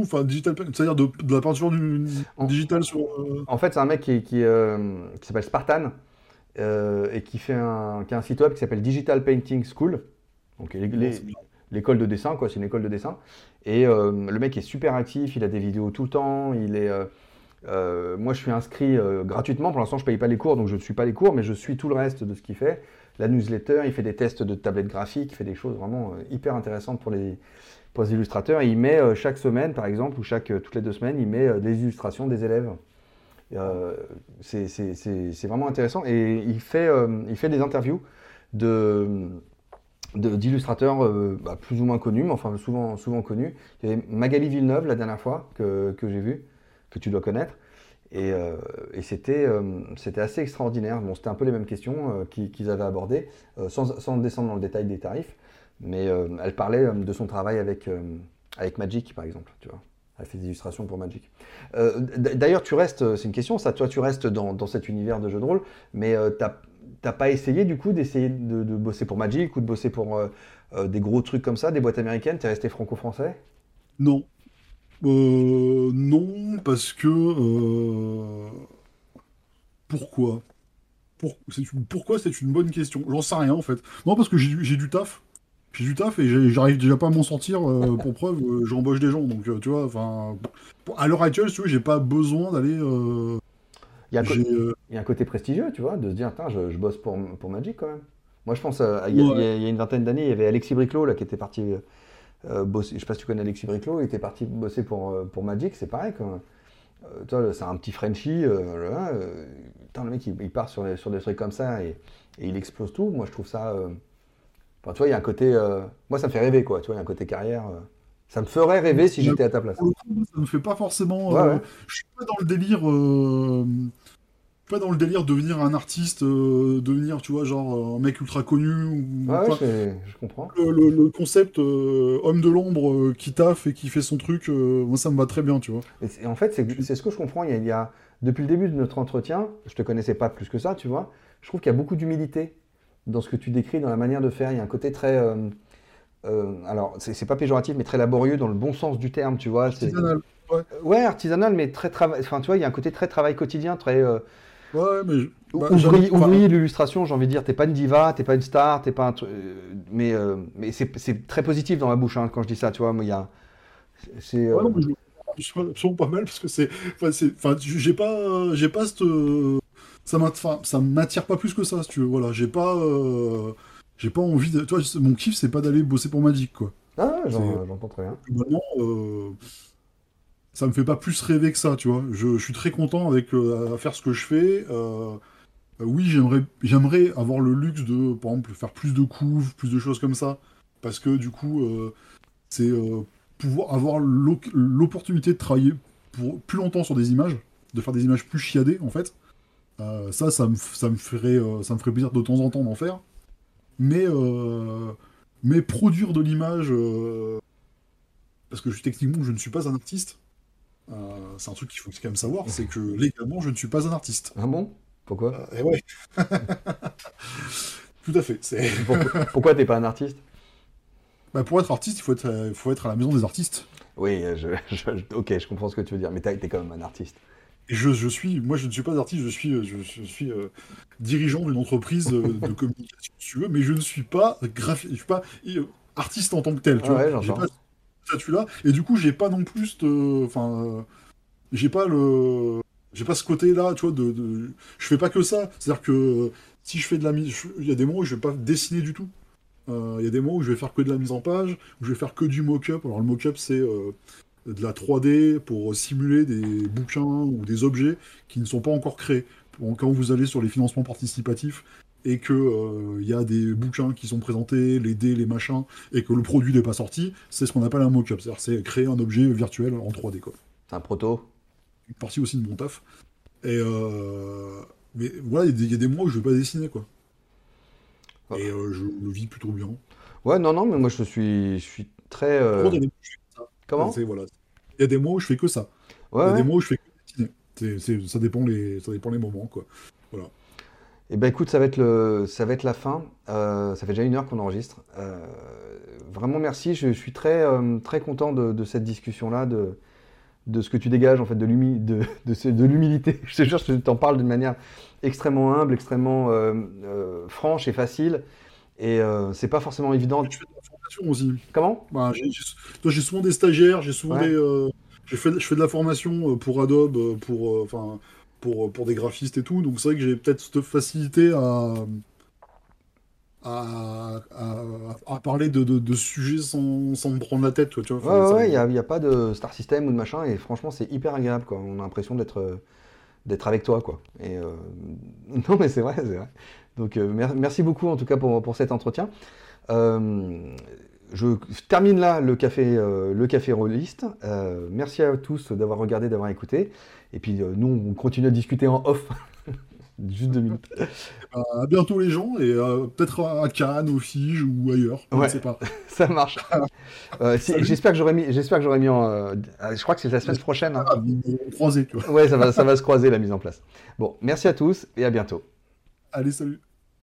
Enfin digital, c'est-à-dire de, la peinture du, digital sur. Euh,
en fait, c'est un mec qui, qui, euh, s'appelle Spartan et qui fait un, qui a un site web qui s'appelle Digital Painting School. Donc l'école de dessin, quoi. C'est une école de dessin. Et le mec est super actif. Il a des vidéos tout le temps. Il est moi, je suis inscrit gratuitement. Pour l'instant, je ne paye pas les cours, donc je ne suis pas les cours, mais je suis tout le reste de ce qu'il fait. La newsletter, il fait des tests de tablettes graphiques, il fait des choses vraiment hyper intéressantes pour les, pour les illustrateurs. Et il met euh, chaque semaine, par exemple, ou chaque, euh, toutes les deux semaines, il met euh, des illustrations des élèves. c'est vraiment intéressant. Et il fait, il fait des interviews de, d'illustrateurs bah, plus ou moins connus, mais enfin souvent, souvent connus. Il y avait Magali Villeneuve la dernière fois que, que j'ai vu, que tu dois connaître. Et, et c'était assez extraordinaire. Bon, c'était un peu les mêmes questions qu'ils avaient abordées, sans, descendre dans le détail des tarifs. Mais elle parlait de son travail avec, avec Magic, par exemple. Tu vois. Elle fait des illustrations pour Magic. Euh, d'ailleurs, tu restes, euh, c'est une question, ça, toi, tu restes dans, cet univers de jeu de rôle, mais euh, tu t'as pas essayé du coup d'essayer de, bosser pour Magic ou de bosser pour des gros trucs comme ça, des boîtes américaines? Tu es resté franco-français?
Non. Non, parce que. Pourquoi? Pourquoi c'est une bonne question? J'en sais rien en fait. Non, parce que j'ai du taf j'ai du taf et j'arrive déjà pas à m'en sortir. Euh, pour preuve, euh, j'embauche des gens. Donc, euh, tu vois, enfin, à l'heure actuelle, tu vois, j'ai pas besoin d'aller.
il, y a un côté prestigieux, tu vois, de se dire, je, je, bosse pour, pour Magic quand même. Moi, je pense, il y, a une vingtaine d'années, il y avait Alexis Briclot là, qui était parti bosser. Je sais pas si tu connais Alexis Briclot, il était parti bosser pour, pour Magic, c'est pareil. Quand, tu vois, c'est un petit Frenchie. le mec, il, part sur, sur des trucs comme ça et, et, il explose tout. Moi, je trouve ça tu vois, il y a un côté. Euh, moi, ça me fait rêver, quoi. Tu vois, il y a un côté carrière. Euh, ça me ferait rêver si j'étais à ta place.
Ça me fait pas forcément. Euh, je suis pas dans le délire. Pas dans le délire de devenir un artiste, devenir, tu vois, genre un mec ultra connu.
Ou, ouais, je comprends.
Le, concept homme de l'ombre qui taffe et qui fait son truc, moi ça me va très bien, tu vois.
Et en fait, c'est ce que je comprends. Il y, a, depuis le début de notre entretien, je te connaissais pas plus que ça, tu vois. Je trouve qu'il y a beaucoup d'humilité dans ce que tu décris, dans la manière de faire. Il y a un côté très. Euh, euh, alors, c'est pas péjoratif, mais très laborieux dans le bon sens du terme, tu vois.
Artisanal. Ouais.
ouais. artisanal, mais très travail. Enfin, tu vois, il y a un côté très travail quotidien, très. Euh,
ouais, mais.
Bah, ouvrier, de l'illustration, j'ai envie de dire. T'es pas une diva, t'es pas une star, t'es pas un. mais mais c'est très positif dans ma bouche hein, quand je dis ça, tu vois. il y a.
C'est. Ouais, je, suis absolument pas mal parce que c'est. Enfin, j'ai pas, j'ai pas cette ça m'attire pas plus que ça, si tu veux. Voilà, j'ai pas, euh, j'ai pas envie de. Toi, mon kiff, c'est pas d'aller bosser pour Magic, quoi.
Ah, j'entends très bien.
Globalement, euh, ça me fait pas plus rêver que ça, tu vois. Je, suis très content avec euh, à faire ce que je fais. oui, j'aimerais, avoir le luxe de, par exemple, faire plus de couves, plus de choses comme ça, parce que du coup, c'est pouvoir avoir l'opportunité de travailler pour plus longtemps sur des images, de faire des images plus chiadées, en fait. Euh, ça, ça me, ça, me ferait, euh, ça me ferait plaisir de temps en temps d'en faire. Mais, euh, mais produire de l'image, parce que techniquement, je ne suis pas un artiste, c'est un truc qu'il faut quand même savoir, c'est que légalement, je ne suis pas un artiste.
Ah bon? Pourquoi?
Eh ouais. Tout à fait.
Pourquoi, pourquoi t'es pas un artiste?
Bah Pour être artiste, il faut être, il faut être à la maison des artistes.
Oui, ok, je comprends ce que tu veux dire, mais t'es quand même un artiste
je, suis, moi je ne suis pas artiste, je suis, je, suis euh, dirigeant d'une entreprise de, communication, si tu veux, mais je ne suis pas graphiste, je suis pas euh, artiste en tant que tel, tu vois. J'ai pas ce et du coup j'ai pas non plus, enfin, euh, j'ai pas le, j'ai pas ce côté-là, tu vois, de, de, je fais pas que ça. C'est-à-dire que si je fais de la mise, il y a des moments où je vais pas dessiner du tout. Il y a des moments où je vais faire que de la mise en page, où je vais faire que du mock-up. Alors le mock-up c'est de la 3D pour simuler des bouquins ou des objets qui ne sont pas encore créés. Quand vous allez sur les financements participatifs et qu'il il euh, y a des bouquins qui sont présentés, les dés, les machins, et que le produit n'est pas sorti, c'est ce qu'on appelle un mock-up. C'est-à-dire c'est créer un objet virtuel en 3D.
C'est un proto?
Une partie aussi de mon taf. Et euh, mais voilà, il y, a des mois où je ne vais pas dessiner. quoi. Et euh, je le vis plutôt bien.
Ouais, non, non, mais moi je suis, je suis très. Comment
voilà. Il y a des mois où je fais que ça. Il y a des mois où je fais que dessiner. ça, dépend les, ça dépend les moments. Quoi.
Eh ben écoute, ça va être, le, ça va être la fin. Euh, ça fait déjà une heure qu'on enregistre. Euh, vraiment merci. Je, suis très, euh, très content de, cette discussion-là, de, de ce que tu dégages en fait, de l'humilité. De, de, l'humilité. je te jure, je t'en parle d'une manière extrêmement humble, extrêmement franche et facile. Et c'est pas forcément évident
aussi.
Comment?
Bah, J'ai souvent des stagiaires, j'ai souvent des. Euh, je fais de la formation pour Adobe, pour, enfin, pour, pour des graphistes et tout, donc c'est vrai que j'ai peut-être cette facilité à. À, à, parler de, de, sujets sans, sans, me prendre la tête. Tu
vois, ouais, il n'y a, a, pas de star system ou de machin, et franchement, c'est hyper agréable. Quoi. On a l'impression d'être d'être avec toi, quoi. Et non, mais c'est vrai, c'est vrai. Donc merci beaucoup en tout cas pour, pour cet entretien. je termine là le café, le café Rolliste. merci à tous d'avoir regardé, d'avoir écouté. Et puis nous, on continue à discuter en off Juste deux minutes.
Euh, à bientôt les gens et euh, peut-être à Cannes, au Fige ou ailleurs. Je ne sais pas.
ça marche. Euh, j'espère que j'aurais mis, j'espère que j'aurais mis en. je crois que c'est la semaine prochaine. Hein. Ah,
croiser, tu vois.
Ouais, ça va, ça va se croiser la mise en place. Bon, merci à tous et à bientôt.
Allez, salut.